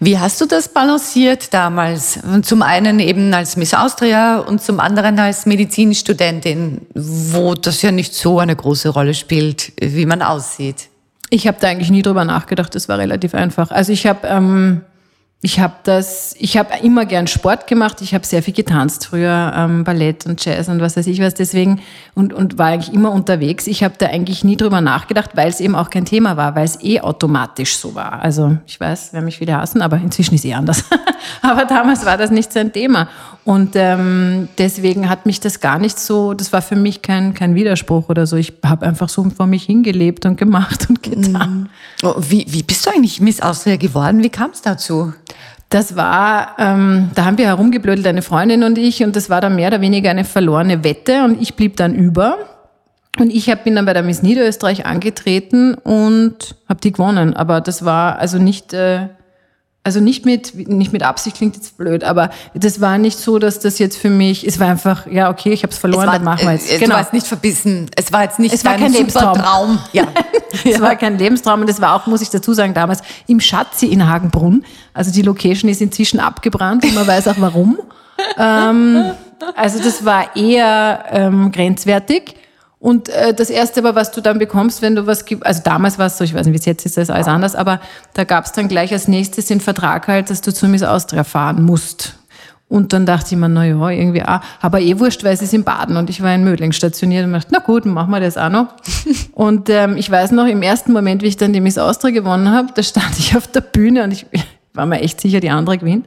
S2: Wie hast du das balanciert damals? Zum einen eben als Miss Austria und zum anderen als Medizinstudentin, wo das ja nicht so eine große Rolle spielt, wie man aussieht.
S3: Ich habe da eigentlich nie drüber nachgedacht, das war relativ einfach. Also ich habe ähm, ich habe das, ich habe immer gern Sport gemacht. Ich habe sehr viel getanzt früher, ähm, Ballett und Jazz und was weiß ich was. Deswegen und und war eigentlich immer unterwegs. Ich habe da eigentlich nie drüber nachgedacht, weil es eben auch kein Thema war, weil es eh automatisch so war. Also ich weiß, wer mich wieder hassen, aber inzwischen ist eh anders. aber damals war das nicht sein Thema und ähm, deswegen hat mich das gar nicht so. Das war für mich kein kein Widerspruch oder so. Ich habe einfach so vor mich hingelebt und gemacht und getan.
S2: Oh, wie wie bist du eigentlich Miss Austria geworden? Wie kam es dazu?
S3: Das war, ähm, da haben wir herumgeblödelt, eine Freundin und ich, und das war dann mehr oder weniger eine verlorene Wette und ich blieb dann über. Und ich hab, bin dann bei der Miss Niederösterreich angetreten und habe die gewonnen. Aber das war also nicht, äh, also nicht mit, nicht mit Absicht klingt jetzt blöd, aber das war nicht so, dass das jetzt für mich, es war einfach, ja, okay, ich habe es verloren,
S2: war,
S3: dann machen wir
S2: jetzt. Äh, genau. Du warst nicht verbissen. Es war jetzt nicht
S3: es war kein Lebenstraum.
S2: Traum.
S3: Ja. es ja. war kein Lebenstraum und es war auch, muss ich dazu sagen, damals im Schatzi in Hagenbrunn. Also die Location ist inzwischen abgebrannt und man weiß auch warum. ähm, also das war eher ähm, grenzwertig. Und äh, das Erste aber, was du dann bekommst, wenn du was gibst, also damals war es so, ich weiß nicht, wie es jetzt ist, das alles anders, aber da gab es dann gleich als nächstes den Vertrag halt, dass du zu Miss Austria fahren musst. Und dann dachte ich mir, na ja, irgendwie, ah, aber eh wurscht, weil es ist in Baden und ich war in Mödling stationiert und dachte, na gut, machen wir das auch noch. und ähm, ich weiß noch, im ersten Moment, wie ich dann die Miss Austria gewonnen habe, da stand ich auf der Bühne und ich war mir echt sicher, die andere gewinnt.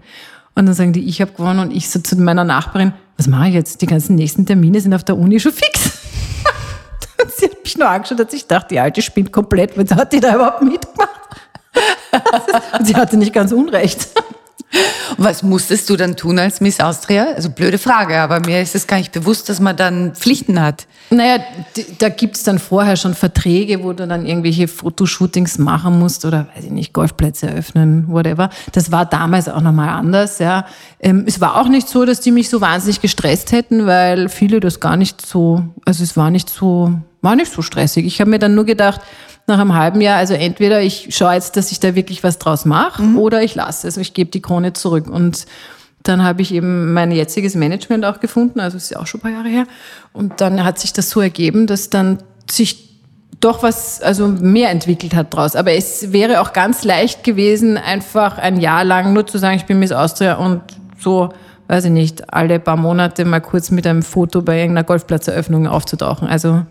S3: Und dann sagen die, ich habe gewonnen und ich so zu meiner Nachbarin, was mache ich jetzt? Die ganzen nächsten Termine sind auf der Uni schon fix. sie hat mich nur angeschaut, ich dachte, die Alte spinnt komplett. Was hat die da überhaupt mitgemacht? Und sie hatte nicht ganz unrecht.
S2: Was musstest du dann tun als Miss Austria? Also blöde Frage, aber mir ist es gar nicht bewusst, dass man dann Pflichten hat.
S3: Naja, da gibt's dann vorher schon Verträge, wo du dann irgendwelche Fotoshootings machen musst oder, weiß ich nicht, Golfplätze eröffnen, whatever. Das war damals auch nochmal anders, ja. Ähm, es war auch nicht so, dass die mich so wahnsinnig gestresst hätten, weil viele das gar nicht so, also es war nicht so, war nicht so stressig. Ich habe mir dann nur gedacht, nach einem halben Jahr, also entweder ich schaue jetzt, dass ich da wirklich was draus mache mhm. oder ich lasse es, ich gebe die Krone zurück. Und dann habe ich eben mein jetziges Management auch gefunden, also ist ja auch schon ein paar Jahre her. Und dann hat sich das so ergeben, dass dann sich doch was, also mehr entwickelt hat draus. Aber es wäre auch ganz leicht gewesen, einfach ein Jahr lang nur zu sagen, ich bin Miss Austria und so, weiß ich nicht, alle paar Monate mal kurz mit einem Foto bei irgendeiner Golfplatzeröffnung aufzutauchen. Also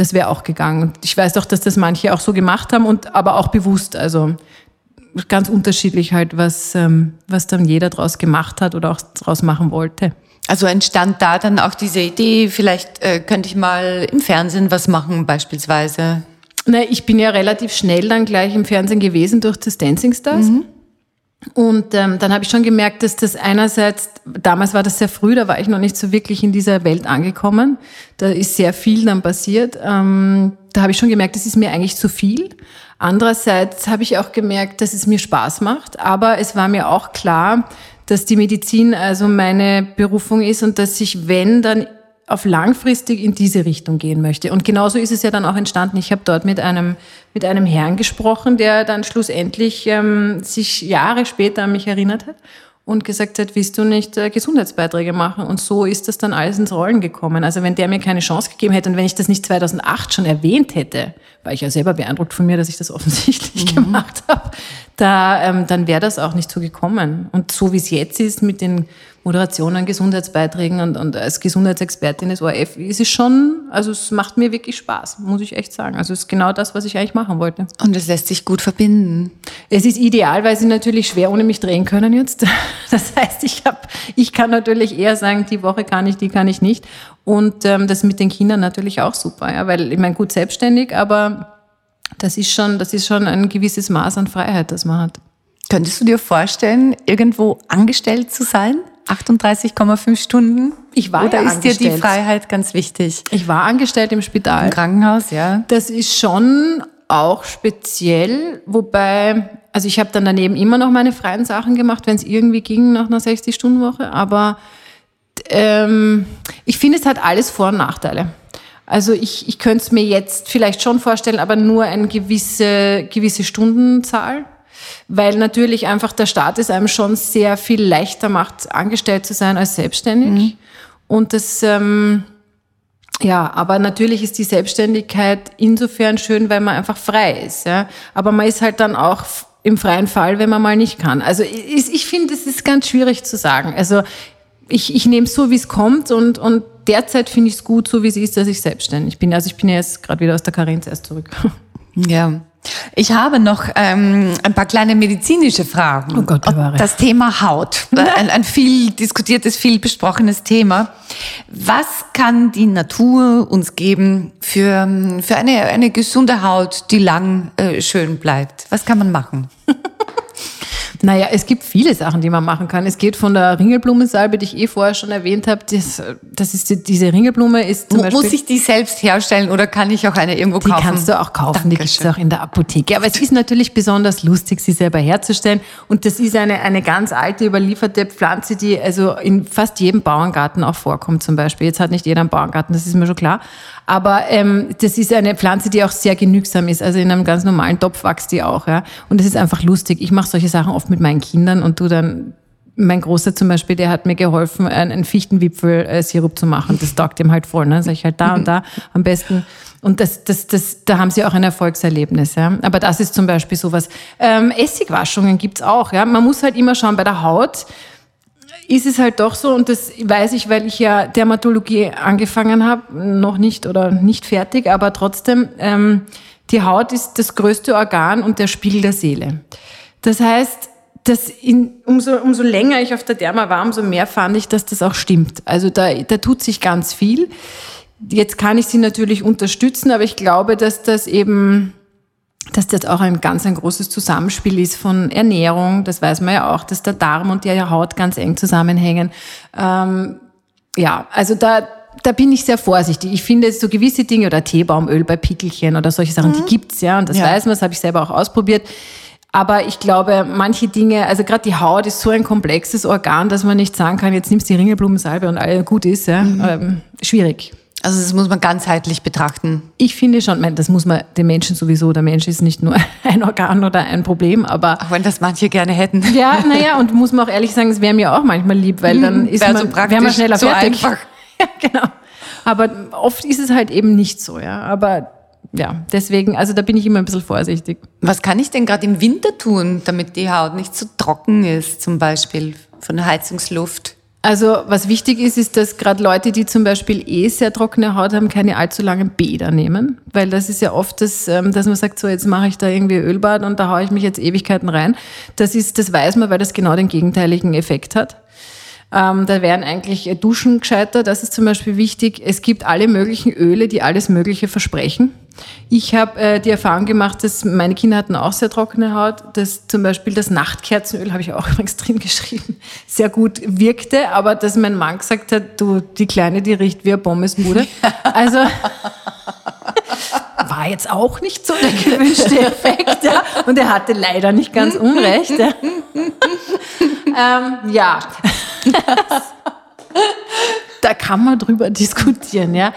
S3: das wäre auch gegangen. Und ich weiß auch, dass das manche auch so gemacht haben und aber auch bewusst. Also ganz unterschiedlich halt, was, ähm, was dann jeder draus gemacht hat oder auch draus machen wollte.
S2: Also entstand da dann auch diese Idee, vielleicht äh, könnte ich mal im Fernsehen was machen beispielsweise?
S3: Na, ich bin ja relativ schnell dann gleich im Fernsehen gewesen durch das Dancing Stars. Mhm. Und ähm, dann habe ich schon gemerkt, dass das einerseits, damals war das sehr früh, da war ich noch nicht so wirklich in dieser Welt angekommen. Da ist sehr viel dann passiert. Ähm, da habe ich schon gemerkt, das ist mir eigentlich zu viel. Andererseits habe ich auch gemerkt, dass es mir Spaß macht, aber es war mir auch klar, dass die Medizin also meine Berufung ist und dass ich, wenn, dann auf langfristig in diese Richtung gehen möchte. Und genauso ist es ja dann auch entstanden. Ich habe dort mit einem, mit einem Herrn gesprochen, der dann schlussendlich ähm, sich Jahre später an mich erinnert hat und gesagt hat, willst du nicht äh, Gesundheitsbeiträge machen? Und so ist das dann alles ins Rollen gekommen. Also wenn der mir keine Chance gegeben hätte und wenn ich das nicht 2008 schon erwähnt hätte, war ich ja selber beeindruckt von mir, dass ich das offensichtlich mhm. gemacht habe, da, ähm, dann wäre das auch nicht so gekommen. Und so wie es jetzt ist mit den Moderationen, Gesundheitsbeiträgen und, und als Gesundheitsexpertin des ORF ist es schon, also es macht mir wirklich Spaß, muss ich echt sagen. Also es ist genau das, was ich eigentlich machen wollte.
S2: Und es lässt sich gut verbinden.
S3: Es ist ideal, weil sie natürlich schwer ohne mich drehen können jetzt. Das heißt, ich habe, ich kann natürlich eher sagen, die Woche kann ich, die kann ich nicht. Und ähm, das mit den Kindern natürlich auch super, ja, weil ich meine gut selbstständig, aber das ist schon, das ist schon ein gewisses Maß an Freiheit, das man hat.
S2: Könntest du dir vorstellen, irgendwo angestellt zu sein? 38,5 Stunden?
S3: Ich war
S2: Oder
S3: ja
S2: ist dir die Freiheit ganz wichtig?
S3: Ich war angestellt im Spital.
S2: Im Krankenhaus, ja.
S3: Das ist schon auch speziell, wobei, also ich habe dann daneben immer noch meine freien Sachen gemacht, wenn es irgendwie ging nach einer 60-Stunden-Woche, aber ähm, ich finde, es hat alles Vor- und Nachteile. Also ich, ich könnte es mir jetzt vielleicht schon vorstellen, aber nur eine gewisse, gewisse Stundenzahl weil natürlich einfach der Staat es einem schon sehr viel leichter macht, angestellt zu sein als selbstständig. Mhm. Und das, ähm, ja, aber natürlich ist die Selbstständigkeit insofern schön, weil man einfach frei ist. Ja? Aber man ist halt dann auch im freien Fall, wenn man mal nicht kann. Also ich, ich finde, es ist ganz schwierig zu sagen. Also ich, ich nehme es so, wie es kommt und, und derzeit finde ich es gut, so wie es ist, dass ich selbstständig bin. Also ich bin ja jetzt gerade wieder aus der Karenz erst zurück.
S2: Ja. Ich habe noch ähm, ein paar kleine medizinische Fragen.
S3: Oh Gott, bewahre.
S2: Das Thema Haut, ein, ein viel diskutiertes, viel besprochenes Thema. Was kann die Natur uns geben für, für eine, eine gesunde Haut, die lang äh, schön bleibt? Was kann man machen?
S3: Naja, es gibt viele Sachen, die man machen kann. Es geht von der Ringelblumensalbe, die ich eh vorher schon erwähnt habe. Das, das ist die, diese Ringelblume ist
S2: zum Beispiel. Muss ich die selbst herstellen oder kann ich auch eine irgendwo kaufen?
S3: Die kannst du auch kaufen. Dankeschön. Die gibt es auch in der Apotheke. Aber es ist natürlich besonders lustig, sie selber herzustellen. Und das ist eine, eine ganz alte, überlieferte Pflanze, die also in fast jedem Bauerngarten auch vorkommt zum Beispiel. Jetzt hat nicht jeder einen Bauerngarten, das ist mir schon klar. Aber ähm, das ist eine Pflanze, die auch sehr genügsam ist. Also in einem ganz normalen Topf wächst die auch. Ja? Und das ist einfach lustig. Ich mache solche Sachen oft mit meinen Kindern und du dann mein Großer zum Beispiel, der hat mir geholfen, einen Fichtenwipfel-Sirup zu machen. Das taugt ihm halt voll. Ne? Sag ich halt da und da am besten. Und das, das, das, da haben sie auch ein Erfolgserlebnis. Ja? Aber das ist zum Beispiel sowas. Ähm, Essigwaschungen gibt's auch. Ja? Man muss halt immer schauen bei der Haut ist es halt doch so, und das weiß ich, weil ich ja Dermatologie angefangen habe, noch nicht oder nicht fertig, aber trotzdem, ähm, die Haut ist das größte Organ und der Spiegel der Seele. Das heißt, dass in, umso, umso länger ich auf der Derma war, umso mehr fand ich, dass das auch stimmt. Also da, da tut sich ganz viel. Jetzt kann ich sie natürlich unterstützen, aber ich glaube, dass das eben dass das auch ein ganz ein großes Zusammenspiel ist von Ernährung, das weiß man ja auch, dass der Darm und die Haut ganz eng zusammenhängen. Ähm, ja, also da, da bin ich sehr vorsichtig. Ich finde so gewisse Dinge oder Teebaumöl bei Pickelchen oder solche Sachen, mhm. die gibt's ja und das ja. weiß man, das habe ich selber auch ausprobiert. Aber ich glaube, manche Dinge, also gerade die Haut ist so ein komplexes Organ, dass man nicht sagen kann, jetzt nimmst du die Ringelblumensalbe und alles gut ist. Ja? Mhm. Ähm, schwierig.
S2: Also das muss man ganzheitlich betrachten.
S3: Ich finde schon, das muss man den Menschen sowieso, der Mensch ist nicht nur ein Organ oder ein Problem, aber...
S2: Auch wenn das manche gerne hätten.
S3: Ja, naja, und muss man auch ehrlich sagen, es wäre mir auch manchmal lieb, weil dann ist man,
S2: so wäre man schneller so fertig. Einfach.
S3: ja, genau. Aber oft ist es halt eben nicht so, ja. Aber ja, deswegen, also da bin ich immer ein bisschen vorsichtig.
S2: Was kann ich denn gerade im Winter tun, damit die Haut nicht so trocken ist, zum Beispiel von der Heizungsluft?
S3: Also was wichtig ist, ist, dass gerade Leute, die zum Beispiel eh sehr trockene Haut haben, keine allzu langen Bäder nehmen, weil das ist ja oft das, ähm, dass man sagt, so jetzt mache ich da irgendwie Ölbad und da haue ich mich jetzt Ewigkeiten rein. Das ist, das weiß man, weil das genau den gegenteiligen Effekt hat. Ähm, da wären eigentlich äh, Duschen gescheiter, das ist zum Beispiel wichtig. Es gibt alle möglichen Öle, die alles Mögliche versprechen. Ich habe äh, die Erfahrung gemacht, dass meine Kinder hatten auch sehr trockene Haut, dass zum Beispiel das Nachtkerzenöl, habe ich auch übrigens drin geschrieben, sehr gut wirkte, aber dass mein Mann gesagt hat, du, die Kleine, die riecht wie eine Pommesmude. Also war jetzt auch nicht so der gewünschte Effekt. Ja. Und er hatte leider nicht ganz unrecht. Ja, ähm, ja. da kann man drüber diskutieren, ja.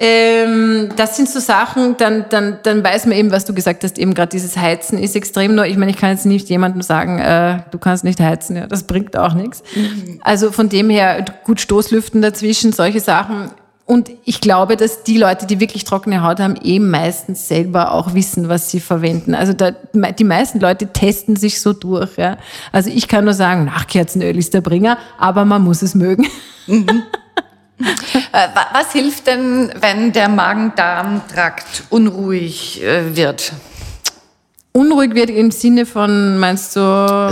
S3: Ähm, das sind so Sachen, dann, dann, dann weiß man eben, was du gesagt hast, eben gerade dieses Heizen ist extrem neu. Ich meine, ich kann jetzt nicht jemandem sagen, äh, du kannst nicht heizen, ja, das bringt auch nichts. Mhm. Also von dem her, gut Stoßlüften dazwischen, solche Sachen. Und ich glaube, dass die Leute, die wirklich trockene Haut haben, eben meistens selber auch wissen, was sie verwenden. Also da, die meisten Leute testen sich so durch. Ja. Also ich kann nur sagen, Nachkerzenöl ist der Bringer, aber man muss es mögen. Mhm.
S2: Äh, was hilft denn, wenn der Magen-Darm-Trakt unruhig äh, wird?
S3: Unruhig wird im Sinne von, meinst du?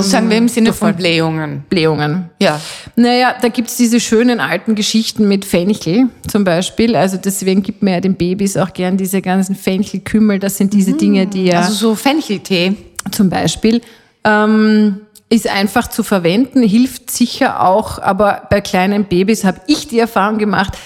S2: Sagen wir im Sinne von Blähungen.
S3: Blähungen.
S2: Ja.
S3: Naja, da gibt's diese schönen alten Geschichten mit Fenchel zum Beispiel. Also deswegen gibt man ja den Babys auch gern diese ganzen Fenchelkümmel. Das sind diese Dinge, die ja.
S2: Also so Fencheltee.
S3: Zum Beispiel. Ähm, ist einfach zu verwenden, hilft sicher auch, aber bei kleinen Babys habe ich die Erfahrung gemacht,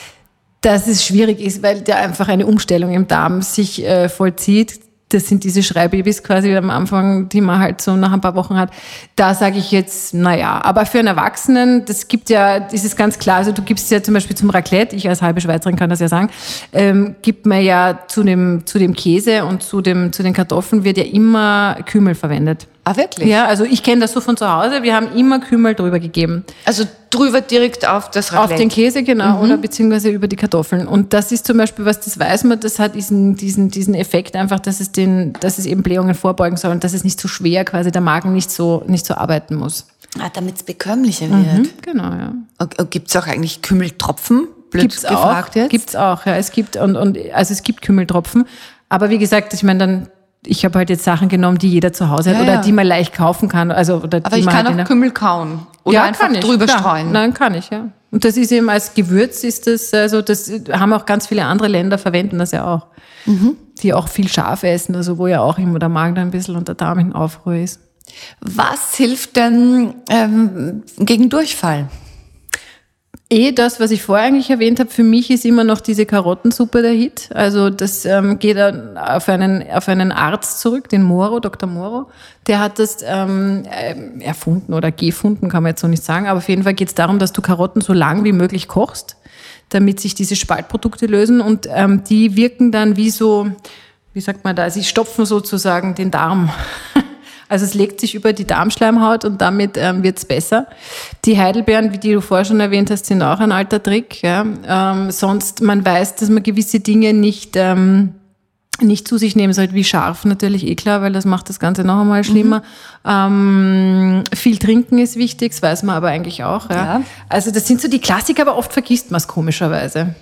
S3: dass es schwierig ist, weil da einfach eine Umstellung im Darm sich äh, vollzieht das sind diese Schreibabys quasi am Anfang, die man halt so nach ein paar Wochen hat. Da sage ich jetzt, naja, aber für einen Erwachsenen, das gibt ja, das ist ganz klar, also du gibst ja zum Beispiel zum Raclette, ich als halbe Schweizerin kann das ja sagen, ähm, gibt man ja zu dem, zu dem Käse und zu, dem, zu den Kartoffeln wird ja immer Kümmel verwendet.
S2: Ah, wirklich?
S3: Ja, also ich kenne das so von zu Hause. Wir haben immer Kümmel drüber gegeben.
S2: Also drüber direkt auf das
S3: Raclette? Auf den Käse, genau, mhm. oder beziehungsweise über die Kartoffeln. Und das ist zum Beispiel, was das weiß man, das hat diesen, diesen, diesen Effekt einfach, dass es, den, dass es eben Blähungen vorbeugen soll und dass es nicht so schwer quasi der Magen nicht so, nicht so arbeiten muss.
S2: Ah, damit es bekömmlicher wird. Mhm,
S3: genau, ja.
S2: Gibt es auch eigentlich Kümmeltropfen?
S3: Blöd gibt's gefragt auch, jetzt? Gibt's auch, ja. Es gibt, und, und, also es gibt Kümmeltropfen. Aber wie gesagt, ich meine, dann ich habe halt jetzt Sachen genommen, die jeder zu Hause hat ja, oder ja. die man leicht kaufen kann. Also, oder
S2: Aber ich kann halt auch Kümmel kauen. Oder ja, einfach ich, drüber klar. streuen.
S3: Nein, kann ich, ja. Und das ist eben als Gewürz ist das, also das haben auch ganz viele andere Länder verwenden das ja auch. Mhm. Die auch viel scharf essen, also wo ja auch immer der Magen da ein bisschen und der Darm in Aufruhr ist.
S2: Was hilft denn ähm, gegen Durchfall?
S3: Eh, das, was ich vorher eigentlich erwähnt habe, für mich ist immer noch diese Karottensuppe der Hit. Also das ähm, geht auf einen, auf einen Arzt zurück, den Moro, Dr. Moro. Der hat das ähm, äh, erfunden oder gefunden, kann man jetzt so nicht sagen. Aber auf jeden Fall geht es darum, dass du Karotten so lang wie möglich kochst, damit sich diese Spaltprodukte lösen. Und ähm, die wirken dann wie so, wie sagt man da, sie stopfen sozusagen den Darm. Also es legt sich über die Darmschleimhaut und damit ähm, wird es besser. Die Heidelbeeren, wie die du vorher schon erwähnt hast, sind auch ein alter Trick. Ja. Ähm, sonst, man weiß, dass man gewisse Dinge nicht... Ähm, nicht zu sich nehmen sollte, wie scharf natürlich eh klar, weil das macht das Ganze noch einmal schlimmer. Mhm. Ähm, viel trinken ist wichtig, das weiß man aber eigentlich auch. Ja. ja. Also das sind so die Klassiker, aber oft vergisst man es komischerweise.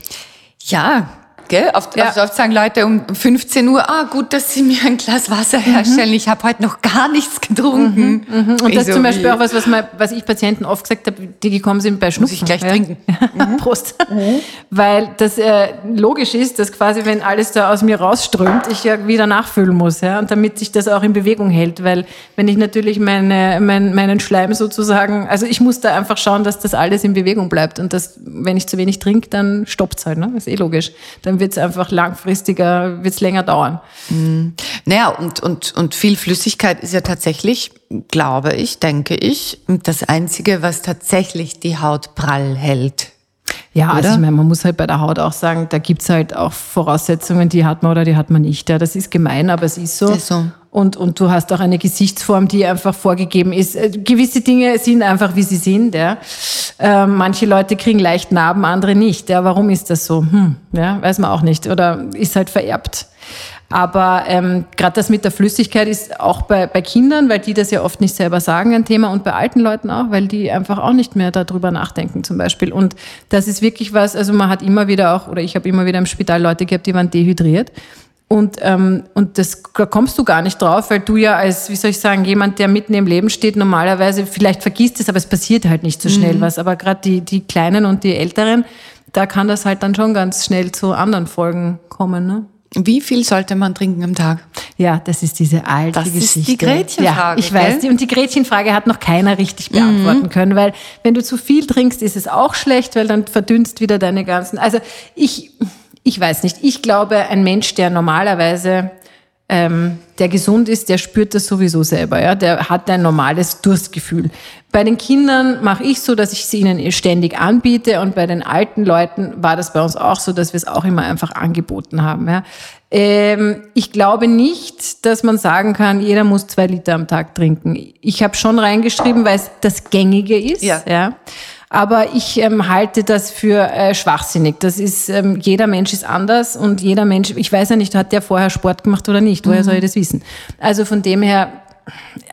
S2: Ja, Gell? Oft, ja. oft sagen Leute um 15 Uhr, ah gut, dass Sie mir ein Glas Wasser herstellen. Mhm. Ich habe heute noch gar nichts getrunken.
S3: Mhm. Mhm. Und das ist zum Beispiel auch was, was, man, was ich Patienten oft gesagt habe, die gekommen sind bei Schnupfen.
S2: Muss ich gleich ja. trinken.
S3: Mhm. Prost. Mhm. Weil das äh, logisch ist, dass quasi, wenn alles da aus mir rausströmt, ich ja wieder nachfüllen muss. Ja? Und damit sich das auch in Bewegung hält. Weil wenn ich natürlich meine, mein, meinen Schleim sozusagen, also ich muss da einfach schauen, dass das alles in Bewegung bleibt. Und das, wenn ich zu wenig trinke, dann stoppt es halt. Ne? Das ist eh logisch. Dann wird es einfach langfristiger, wird es länger dauern.
S2: Mhm. Naja, und, und, und viel Flüssigkeit ist ja tatsächlich, glaube ich, denke ich, das Einzige, was tatsächlich die Haut prall hält.
S3: Ja, also ich meine, man muss halt bei der Haut auch sagen, da gibt es halt auch Voraussetzungen, die hat man oder die hat man nicht. Ja, das ist gemein, aber es ist so. Ist so. Und, und du hast auch eine Gesichtsform, die einfach vorgegeben ist. Äh, gewisse Dinge sind einfach, wie sie sind. Ja. Äh, manche Leute kriegen leicht Narben, andere nicht. Ja. Warum ist das so? Hm, ja, weiß man auch nicht. Oder ist halt vererbt. Aber ähm, gerade das mit der Flüssigkeit ist auch bei, bei Kindern, weil die das ja oft nicht selber sagen, ein Thema und bei alten Leuten auch, weil die einfach auch nicht mehr darüber nachdenken zum Beispiel. Und das ist wirklich was, also man hat immer wieder auch, oder ich habe immer wieder im Spital Leute gehabt, die waren dehydriert Und, ähm, und das da kommst du gar nicht drauf, weil du ja als, wie soll ich sagen, jemand, der mitten im Leben steht, normalerweise vielleicht vergisst es, aber es passiert halt nicht so schnell was. Aber gerade die, die Kleinen und die Älteren, da kann das halt dann schon ganz schnell zu anderen Folgen kommen. Ne?
S2: Wie viel sollte man trinken am Tag?
S3: Ja, das ist diese alte
S2: Das ist
S3: Geschichte.
S2: die Gretchenfrage,
S3: Ja, ich weiß.
S2: gell? Mhm.
S3: Die, und die Gretchenfrage hat noch keiner richtig beantworten können, weil wenn du zu viel trinkst, ist es auch schlecht, weil dann verdünnst wieder deine ganzen. Also ich, ich weiß nicht. Ich glaube, ein Mensch, der normalerweise ähm, der gesund ist, der spürt das sowieso selber. Ja? Der hat ein normales Durstgefühl. Bei den Kindern mache ich so, dass ich sie ihnen ständig anbiete und bei den alten Leuten war das bei uns auch so, dass wir es auch immer einfach angeboten haben. Ja? Ähm, ich glaube nicht, dass man sagen kann, jeder muss zwei Liter am Tag trinken. Ich habe schon reingeschrieben, weil es das Gängige ist.
S2: Ja.
S3: Ja. Aber ich ähm, halte das für äh, schwachsinnig. Das ist, ähm, jeder Mensch ist anders und jeder Mensch, ich weiß ja nicht, hat der vorher Sport gemacht oder nicht, woher soll ich das wissen? Also von dem her,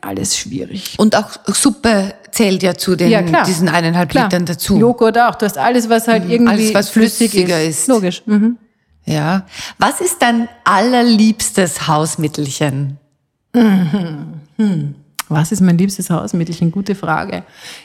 S3: alles schwierig.
S2: Und auch Suppe zählt ja zu den,
S3: Ja,
S2: diesen eineinhalb
S3: Klar.
S2: Litern dazu.
S3: Joghurt auch, du hast alles, was halt irgendwie
S2: alles, was
S3: flüssig
S2: flüssiger
S3: ist.
S2: ist.
S3: Logisch. Mhm.
S2: Ja. Was ist dein allerliebstes Hausmittelchen?
S3: Was ist mein liebstes Hausmittelchen? Gute Frage.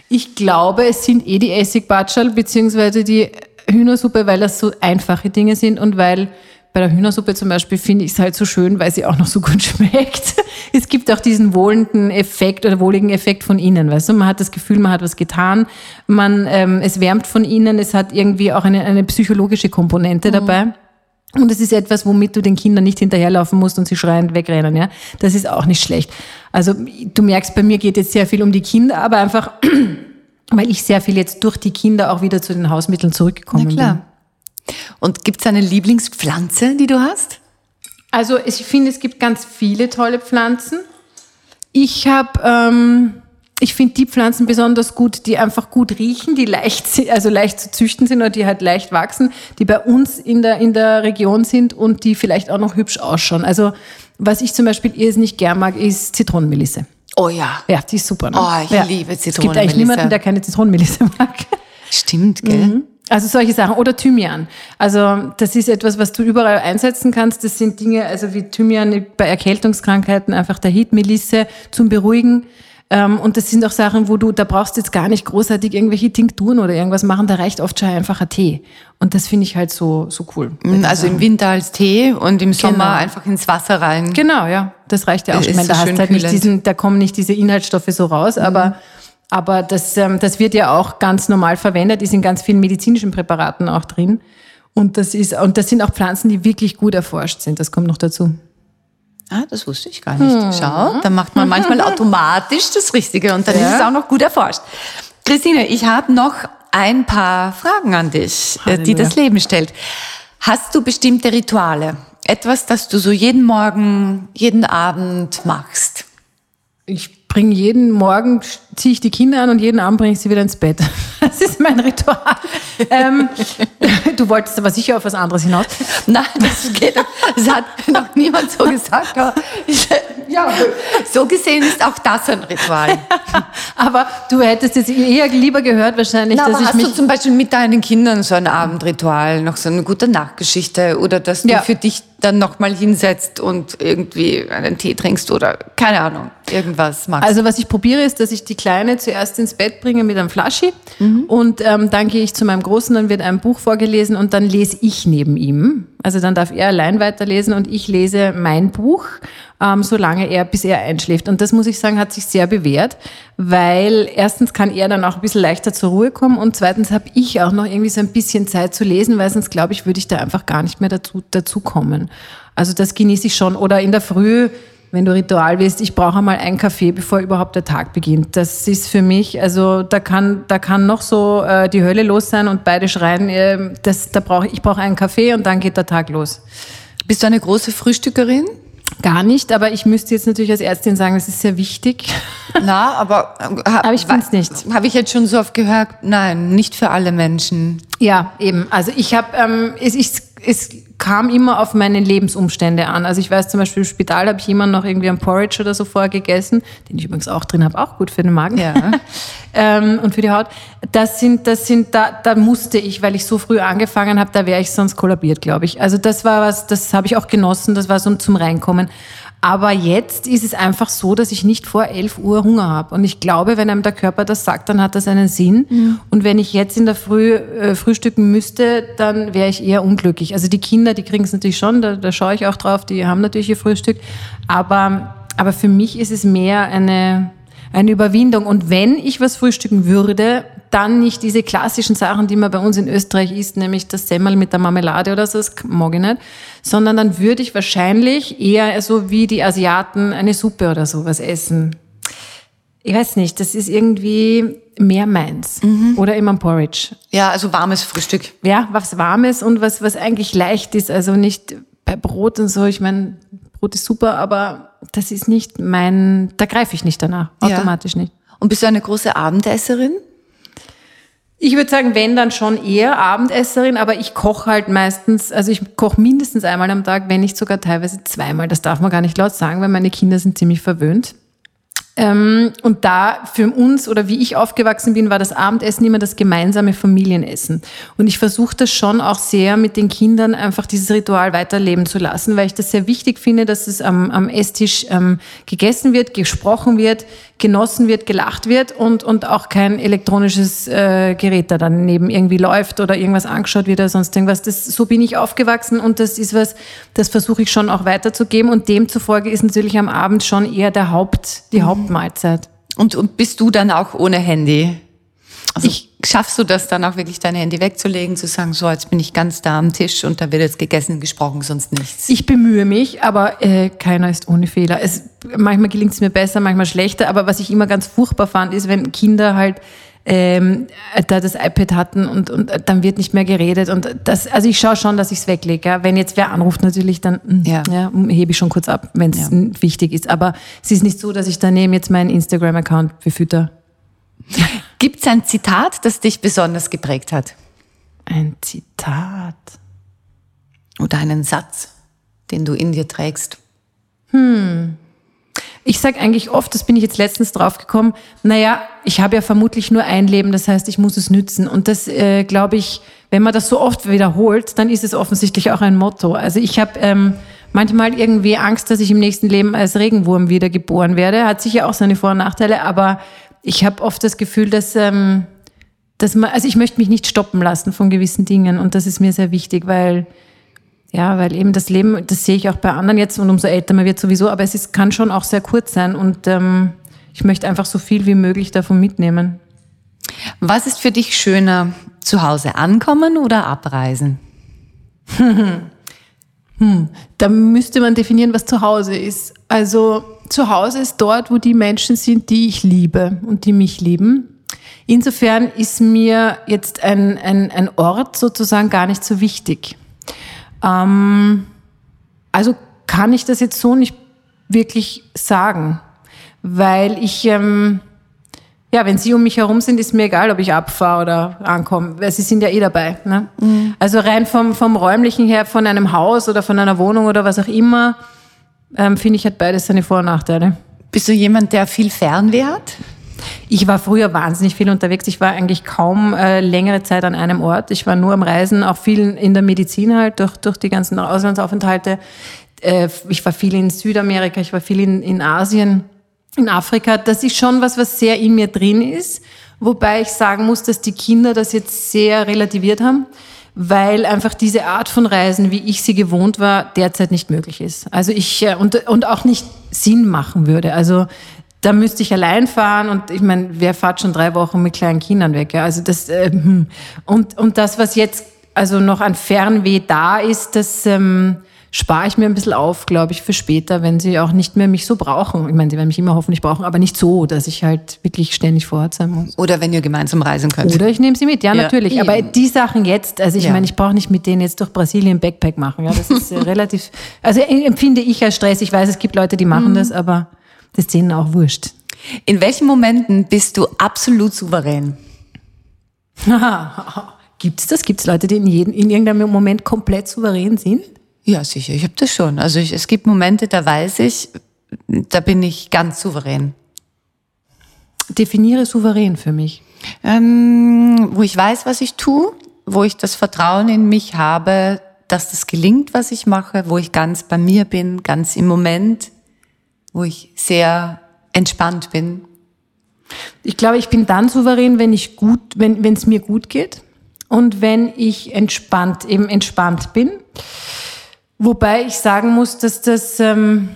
S3: Ich glaube, es sind eh die Essigbatschel beziehungsweise die Hühnersuppe, weil das so einfache Dinge sind und weil bei der Hühnersuppe zum Beispiel finde ich es halt so schön, weil sie auch noch so gut schmeckt. Es gibt auch diesen wohlenden Effekt oder wohligen Effekt von innen, weißt du? Man hat das Gefühl, man hat was getan, man, ähm, es wärmt von innen, es hat irgendwie auch eine, eine psychologische Komponente dabei. Und es ist etwas, womit du den Kindern nicht hinterherlaufen musst und sie schreiend wegrennen, ja. Das ist auch nicht schlecht. Also, du merkst, bei mir geht jetzt sehr viel um die Kinder, aber einfach, weil ich sehr viel jetzt durch die Kinder auch wieder zu den Hausmitteln zurückgekommen
S2: Na klar. Und gibt's eine Lieblingspflanze, die du hast?
S3: bin. Also, ich finde, es gibt ganz viele tolle Pflanzen. Ich habe, ähm, ich finde die Pflanzen besonders gut, die einfach gut riechen, die leicht, also leicht zu züchten sind oder die halt leicht wachsen, die bei uns in der, in der Region sind und die vielleicht auch noch hübsch ausschauen. Also, was ich zum Beispiel irrsinnig gern mag, ist Zitronenmelisse.
S2: Oh ja.
S3: Ja, die ist super. Ne?
S2: Oh, ich
S3: ja.
S2: liebe
S3: Es gibt eigentlich
S2: Zitronenmelisse.
S3: niemanden, der keine Zitronenmelisse mag.
S2: Stimmt, gell?
S3: Also solche Sachen. Oder Thymian. Also das ist etwas, was du überall einsetzen kannst. Das sind Dinge, also wie Thymian bei Erkältungskrankheiten, einfach der Melisse zum Beruhigen. Ähm, Und das sind auch Sachen, wo du, da brauchst du jetzt gar nicht großartig irgendwelche Tinkturen oder irgendwas machen. Da reicht oft schon einfach ein Tee. Und das finde ich halt so, so cool.
S2: Also im Winter als Tee und im Sommer
S3: Genau.
S2: einfach ins Wasser rein.
S3: Genau, ja. Das reicht ja auch.
S2: Ist
S3: Ich meine,
S2: so
S3: da hast halt nicht diesen, da kommen nicht diese Inhaltsstoffe so raus, aber, aber das, ähm, das wird ja auch ganz normal verwendet, ist in ganz vielen medizinischen Präparaten auch drin. Und das ist, und das sind auch Pflanzen, die wirklich gut erforscht sind. Das kommt noch dazu.
S2: Ah, das wusste ich gar nicht. Schau, da macht man manchmal automatisch das Richtige und dann ist es auch noch gut erforscht. Christine, ich habe noch ein paar Fragen an dich, äh, die
S3: Halleluja.
S2: das Leben stellt. Hast du bestimmte Rituale? Etwas, das du so jeden Morgen, jeden Abend machst?
S3: Ich bringe jeden Morgen, ziehe ich die Kinder an und jeden Abend bringe ich sie wieder ins Bett. Das ist mein Ritual. ähm, du wolltest aber sicher auf was anderes hinaus.
S2: Nein, das geht. Das hat noch niemand so gesagt. Aber ich, ja, so gesehen ist auch das ein Ritual.
S3: Aber du hättest jetzt eher lieber gehört wahrscheinlich,
S2: Na,
S3: dass
S2: aber
S3: ich
S2: hast
S3: mich
S2: du zum Beispiel mit deinen Kindern so ein Abendritual, noch so eine gute Nachtgeschichte oder dass du
S3: Ja.
S2: für dich dann nochmal hinsetzt und irgendwie einen Tee trinkst oder keine Ahnung, irgendwas magst.
S3: Also was ich probiere ist, dass ich die Kleine zuerst ins Bett bringe mit einem Flaschi und ähm, dann gehe ich zu meinem Großen, dann wird ein Buch vorgelesen und dann lese ich neben ihm. Also dann darf er allein weiterlesen und ich lese mein Buch, ähm, solange er, bis er einschläft. Und das muss ich sagen, hat sich sehr bewährt, weil erstens kann er dann auch ein bisschen leichter zur Ruhe kommen und zweitens habe ich auch noch irgendwie so ein bisschen Zeit zu lesen, weil sonst glaube ich, würde ich da einfach gar nicht mehr dazu, dazu kommen. Also das genieße ich schon. Oder in der Früh wenn du Ritual willst, ich brauche einmal einen Kaffee, bevor überhaupt der Tag beginnt. Das ist für mich, also da kann, da kann noch so äh, die Hölle los sein und beide schreien, äh, das, da brauche ich brauche einen Kaffee und dann geht der Tag los.
S2: Bist du eine große Frühstückerin?
S3: Gar nicht, aber ich müsste jetzt natürlich als Ärztin sagen, das ist sehr wichtig.
S2: Na, aber, äh,
S3: Aber ich find's nicht.
S2: Habe ich jetzt schon so oft gehört? Nein, nicht für alle Menschen.
S3: Ja, eben. Also ich habe, ähm, es, ich, es kam immer auf meine Lebensumstände an. Also ich weiß zum Beispiel im Spital habe ich immer noch irgendwie ein Porridge oder so vorher gegessen, den ich übrigens auch drin habe, auch gut für den Magen.
S2: Ja.
S3: ähm, und für die Haut. Das sind, das sind, da, da musste ich, weil ich so früh angefangen habe, da wäre ich sonst kollabiert, glaube ich. Also das war was, das habe ich auch genossen, das war so zum Reinkommen. Aber jetzt ist es einfach so, dass ich nicht vor 11 Uhr Hunger habe. Und ich glaube, wenn einem der Körper das sagt, dann hat das einen Sinn. Mhm. Und wenn ich jetzt in der Früh äh, frühstücken müsste, dann wäre ich eher unglücklich. Also die Kinder, die kriegen es natürlich schon, da, da schaue ich auch drauf, die haben natürlich ihr Frühstück. Aber, aber für mich ist es mehr eine, eine Überwindung. Und wenn ich was frühstücken würde, dann nicht diese klassischen Sachen, die man bei uns in Österreich isst, nämlich das Semmel mit der Marmelade oder so, das mag ich nicht, sondern dann würde ich wahrscheinlich eher so wie die Asiaten eine Suppe oder sowas essen. Ich weiß nicht, das ist irgendwie mehr meins. Mhm. Oder immer ein Porridge.
S2: Ja, also warmes Frühstück.
S3: Ja, was warmes und was, was eigentlich leicht ist. Also nicht bei Brot und so. Ich meine, Brot ist super, aber das ist nicht mein, da greife ich nicht danach. Automatisch ja. nicht.
S2: Und bist du eine große Abendesserin?
S3: Ich würde sagen, wenn dann schon eher Abendesserin, aber ich koche halt meistens, also ich koche mindestens einmal am Tag, wenn nicht sogar teilweise zweimal. Das darf man gar nicht laut sagen, weil meine Kinder sind ziemlich verwöhnt. Ähm, und da für uns oder wie ich aufgewachsen bin, war das Abendessen immer das gemeinsame Familienessen. Und ich versuche das schon auch sehr mit den Kindern einfach dieses Ritual weiterleben zu lassen, weil ich das sehr wichtig finde, dass es am, am Esstisch ähm, gegessen wird, gesprochen wird, genossen wird, gelacht wird und, und auch kein elektronisches äh, Gerät da daneben irgendwie läuft oder irgendwas angeschaut wird oder sonst irgendwas. Das, so bin ich aufgewachsen und das ist was, das versuche ich schon auch weiterzugeben und demzufolge ist natürlich am Abend schon eher der Haupt, die mhm. Hauptmahlzeit.
S2: Und, und bist du dann auch ohne Handy? Also ich, schaffst du das dann auch wirklich, dein Handy wegzulegen, zu sagen, so, jetzt bin ich ganz da am Tisch und da wird jetzt gegessen, gesprochen, sonst nichts?
S3: Ich bemühe mich, aber äh, keiner ist ohne Fehler. Es, manchmal gelingt es mir besser, manchmal schlechter, aber was ich immer ganz furchtbar fand, ist, wenn Kinder halt ähm, da das iPad hatten und, und dann wird nicht mehr geredet. Und das, also ich schaue schon, dass ich es weglege. Ja. Wenn jetzt wer anruft, natürlich, dann hm, ja. Ja, hebe ich schon kurz ab, wenn es ja. wichtig ist. Aber es ist nicht so, dass ich daneben jetzt meinen Instagram-Account befütter.
S2: Gibt es ein Zitat, das dich besonders geprägt hat?
S3: Ein Zitat.
S2: Oder einen Satz, den du in dir trägst?
S3: Hm. Ich sage eigentlich oft, das bin ich jetzt letztens draufgekommen, naja, ich habe ja vermutlich nur ein Leben, das heißt, ich muss es nützen. Und das, äh, glaube ich, wenn man das so oft wiederholt, dann ist es offensichtlich auch ein Motto. Also ich habe ähm, manchmal irgendwie Angst, dass ich im nächsten Leben als Regenwurm wieder geboren werde. Hat sicher auch seine Vor- und Nachteile, aber ich habe oft das Gefühl, dass, ähm, dass man, also ich möchte mich nicht stoppen lassen von gewissen Dingen und das ist mir sehr wichtig, weil ja, weil eben das Leben, das sehe ich auch bei anderen jetzt und umso älter man wird sowieso, aber es ist, kann schon auch sehr kurz sein und ähm, ich möchte einfach so viel wie möglich davon mitnehmen.
S2: Was ist für dich schöner, zu Hause ankommen oder abreisen?
S3: hm, da müsste man definieren, was zu Hause ist. Also zu Hause ist dort, wo die Menschen sind, die ich liebe und die mich lieben. Insofern ist mir jetzt ein, ein, ein Ort sozusagen gar nicht so wichtig. Ähm, also kann ich das jetzt so nicht wirklich sagen, weil ich, ähm, ja, wenn sie um mich herum sind, ist mir egal, ob ich abfahre oder ankomme, weil sie sind ja eh dabei. Ne? Mhm. Also rein vom, vom räumlichen her, von einem Haus oder von einer Wohnung oder was auch immer, ähm, finde ich, hat beides seine Vor- und Nachteile.
S2: Bist du jemand, der viel Fernweh hat?
S3: Ich war früher wahnsinnig viel unterwegs. Ich war eigentlich kaum äh, längere Zeit an einem Ort. Ich war nur am Reisen, auch viel in der Medizin halt, durch, durch die ganzen Auslandsaufenthalte. Äh, ich war viel in Südamerika, ich war viel in, in Asien, in Afrika. Das ist schon was, was sehr in mir drin ist. Wobei ich sagen muss, dass die Kinder das jetzt sehr relativiert haben weil einfach diese Art von Reisen, wie ich sie gewohnt war, derzeit nicht möglich ist. Also ich äh, und, und auch nicht Sinn machen würde. Also da müsste ich allein fahren und ich meine, wer fährt schon drei Wochen mit kleinen Kindern weg? Ja? Also das äh, und und das, was jetzt also noch an Fernweh da ist, das ähm, spare ich mir ein bisschen auf, glaube ich, für später, wenn sie auch nicht mehr mich so brauchen. Ich meine, sie werden mich immer hoffentlich brauchen, aber nicht so, dass ich halt wirklich ständig vor Ort sein muss.
S2: Oder wenn ihr gemeinsam reisen könnt.
S3: Oder ich nehme sie mit, ja, ja natürlich. Eben. Aber die Sachen jetzt, also ich ja. meine, ich brauche nicht mit denen jetzt durch Brasilien Backpack machen. Ja, das ist relativ, also empfinde ich als Stress. Ich weiß, es gibt Leute, die machen mhm. das, aber das ist denen auch wurscht.
S2: In welchen Momenten bist du absolut souverän?
S3: Gibt es das? Gibt es Leute, die in, jedem, in irgendeinem Moment komplett souverän sind?
S2: Ja, sicher. Ich habe das schon. Also ich, es gibt Momente, da weiß ich, da bin ich ganz souverän.
S3: Definiere souverän für mich.
S2: Ähm, wo ich weiß, was ich tue, wo ich das Vertrauen in mich habe, dass das gelingt, was ich mache, wo ich ganz bei mir bin, ganz im Moment, wo ich sehr entspannt bin.
S3: Ich glaube, ich bin dann souverän, wenn ich gut, wenn wenn es mir gut geht und wenn ich entspannt eben entspannt bin. Wobei ich sagen muss, dass das ähm,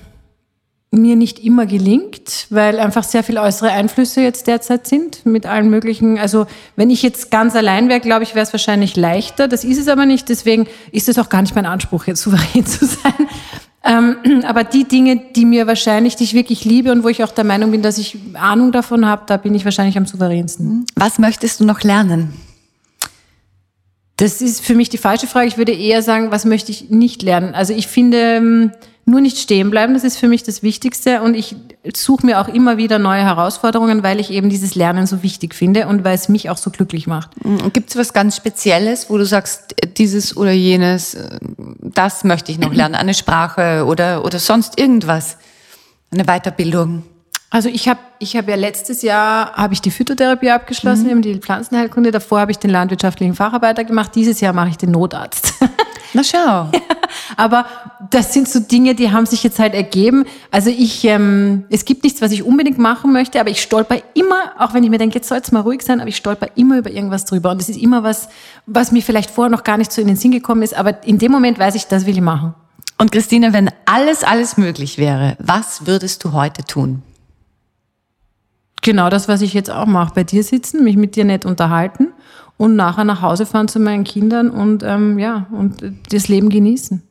S3: mir nicht immer gelingt, weil einfach sehr viele äußere Einflüsse jetzt derzeit sind mit allen möglichen. Also wenn ich jetzt ganz allein wäre, glaube ich, wäre es wahrscheinlich leichter. Das ist es aber nicht. Deswegen ist es auch gar nicht mein Anspruch, jetzt souverän zu sein. Ähm, aber die Dinge, die mir wahrscheinlich, die ich wirklich liebe und wo ich auch der Meinung bin, dass ich Ahnung davon habe, da bin ich wahrscheinlich am souveränsten.
S2: Was möchtest du noch lernen?
S3: Das ist für mich die falsche Frage. Ich würde eher sagen, was möchte ich nicht lernen? Also ich finde, ähm, nur nicht stehen bleiben, das ist für mich das Wichtigste. Und ich suche mir auch immer wieder neue Herausforderungen, weil ich eben dieses Lernen so wichtig finde und weil es mich auch so glücklich macht.
S2: Gibt es was ganz Spezielles, wo du sagst, dieses oder jenes, äh, das möchte ich noch lernen, eine Sprache oder, oder sonst irgendwas, eine Weiterbildung?
S3: Also ich habe ich hab ja letztes Jahr habe ich die Phytotherapie abgeschlossen, eben die Pflanzenheilkunde. Davor habe ich den landwirtschaftlichen Facharbeiter gemacht. Dieses Jahr mache ich den Notarzt.
S2: Na schau.
S3: Aber das sind so Dinge, die haben sich jetzt halt ergeben. Also ich, ähm, es gibt nichts, was ich unbedingt machen möchte, aber ich stolper immer, auch wenn ich mir denke, jetzt soll es mal ruhig sein, aber ich stolper immer über irgendwas drüber. Und es ist immer was, was mir vielleicht vorher noch gar nicht so in den Sinn gekommen ist, aber in dem Moment weiß ich, das will ich machen.
S2: Und Christine, wenn alles, alles möglich wäre, was würdest du heute tun?
S3: Genau das, was ich jetzt auch mache. Bei dir sitzen, mich mit dir nett unterhalten und nachher nach Hause fahren zu meinen Kindern und ähm, ja und das Leben genießen.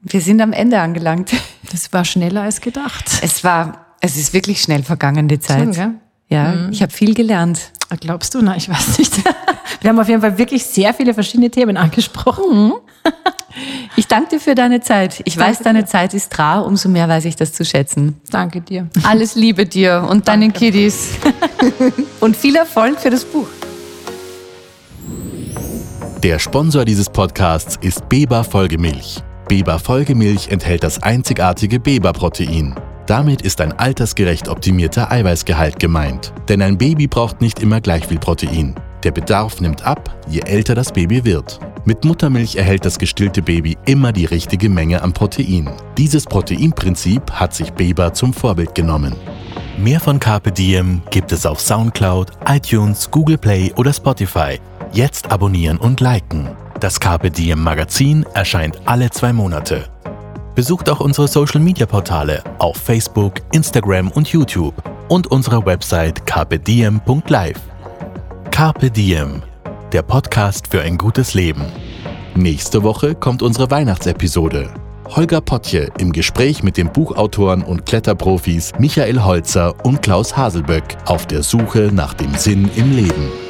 S2: Wir sind am Ende angelangt.
S3: Das war schneller als gedacht.
S2: Es war, es ist wirklich schnell vergangen die Zeit.
S3: Schon?
S2: Ja, mhm. ich habe viel gelernt.
S3: Glaubst du? Na, ich weiß nicht. Wir haben auf jeden Fall wirklich sehr viele verschiedene Themen angesprochen. Mhm.
S2: Ich danke dir für deine Zeit. Ich danke weiß, deine dir. Zeit ist rar, umso mehr weiß ich das zu schätzen.
S3: Danke dir.
S2: Alles Liebe dir und danke. deinen Kiddies. und viel Erfolg für das Buch.
S1: Der Sponsor dieses Podcasts ist Beba Folgemilch. Beba Folgemilch enthält das einzigartige Beba-Protein. Damit ist ein altersgerecht optimierter Eiweißgehalt gemeint. Denn ein Baby braucht nicht immer gleich viel Protein. Der Bedarf nimmt ab, je älter das Baby wird. Mit Muttermilch erhält das gestillte Baby immer die richtige Menge an Protein. Dieses Proteinprinzip hat sich Beba zum Vorbild genommen. Mehr von Carpe Diem gibt es auf Soundcloud, iTunes, Google Play oder Spotify Jetzt abonnieren und liken. Das Carpe Diem Magazin erscheint alle zwei Monate. Besucht auch unsere Social Media Portale auf Facebook, Instagram und YouTube und unsere Website carpediem.live. Carpe Diem, der Podcast für ein gutes Leben. Nächste Woche kommt unsere Weihnachtsepisode. Holger Potje im Gespräch mit den Buchautoren und Kletterprofis Michael Holzer und Klaus Haselböck auf der Suche nach dem Sinn im Leben.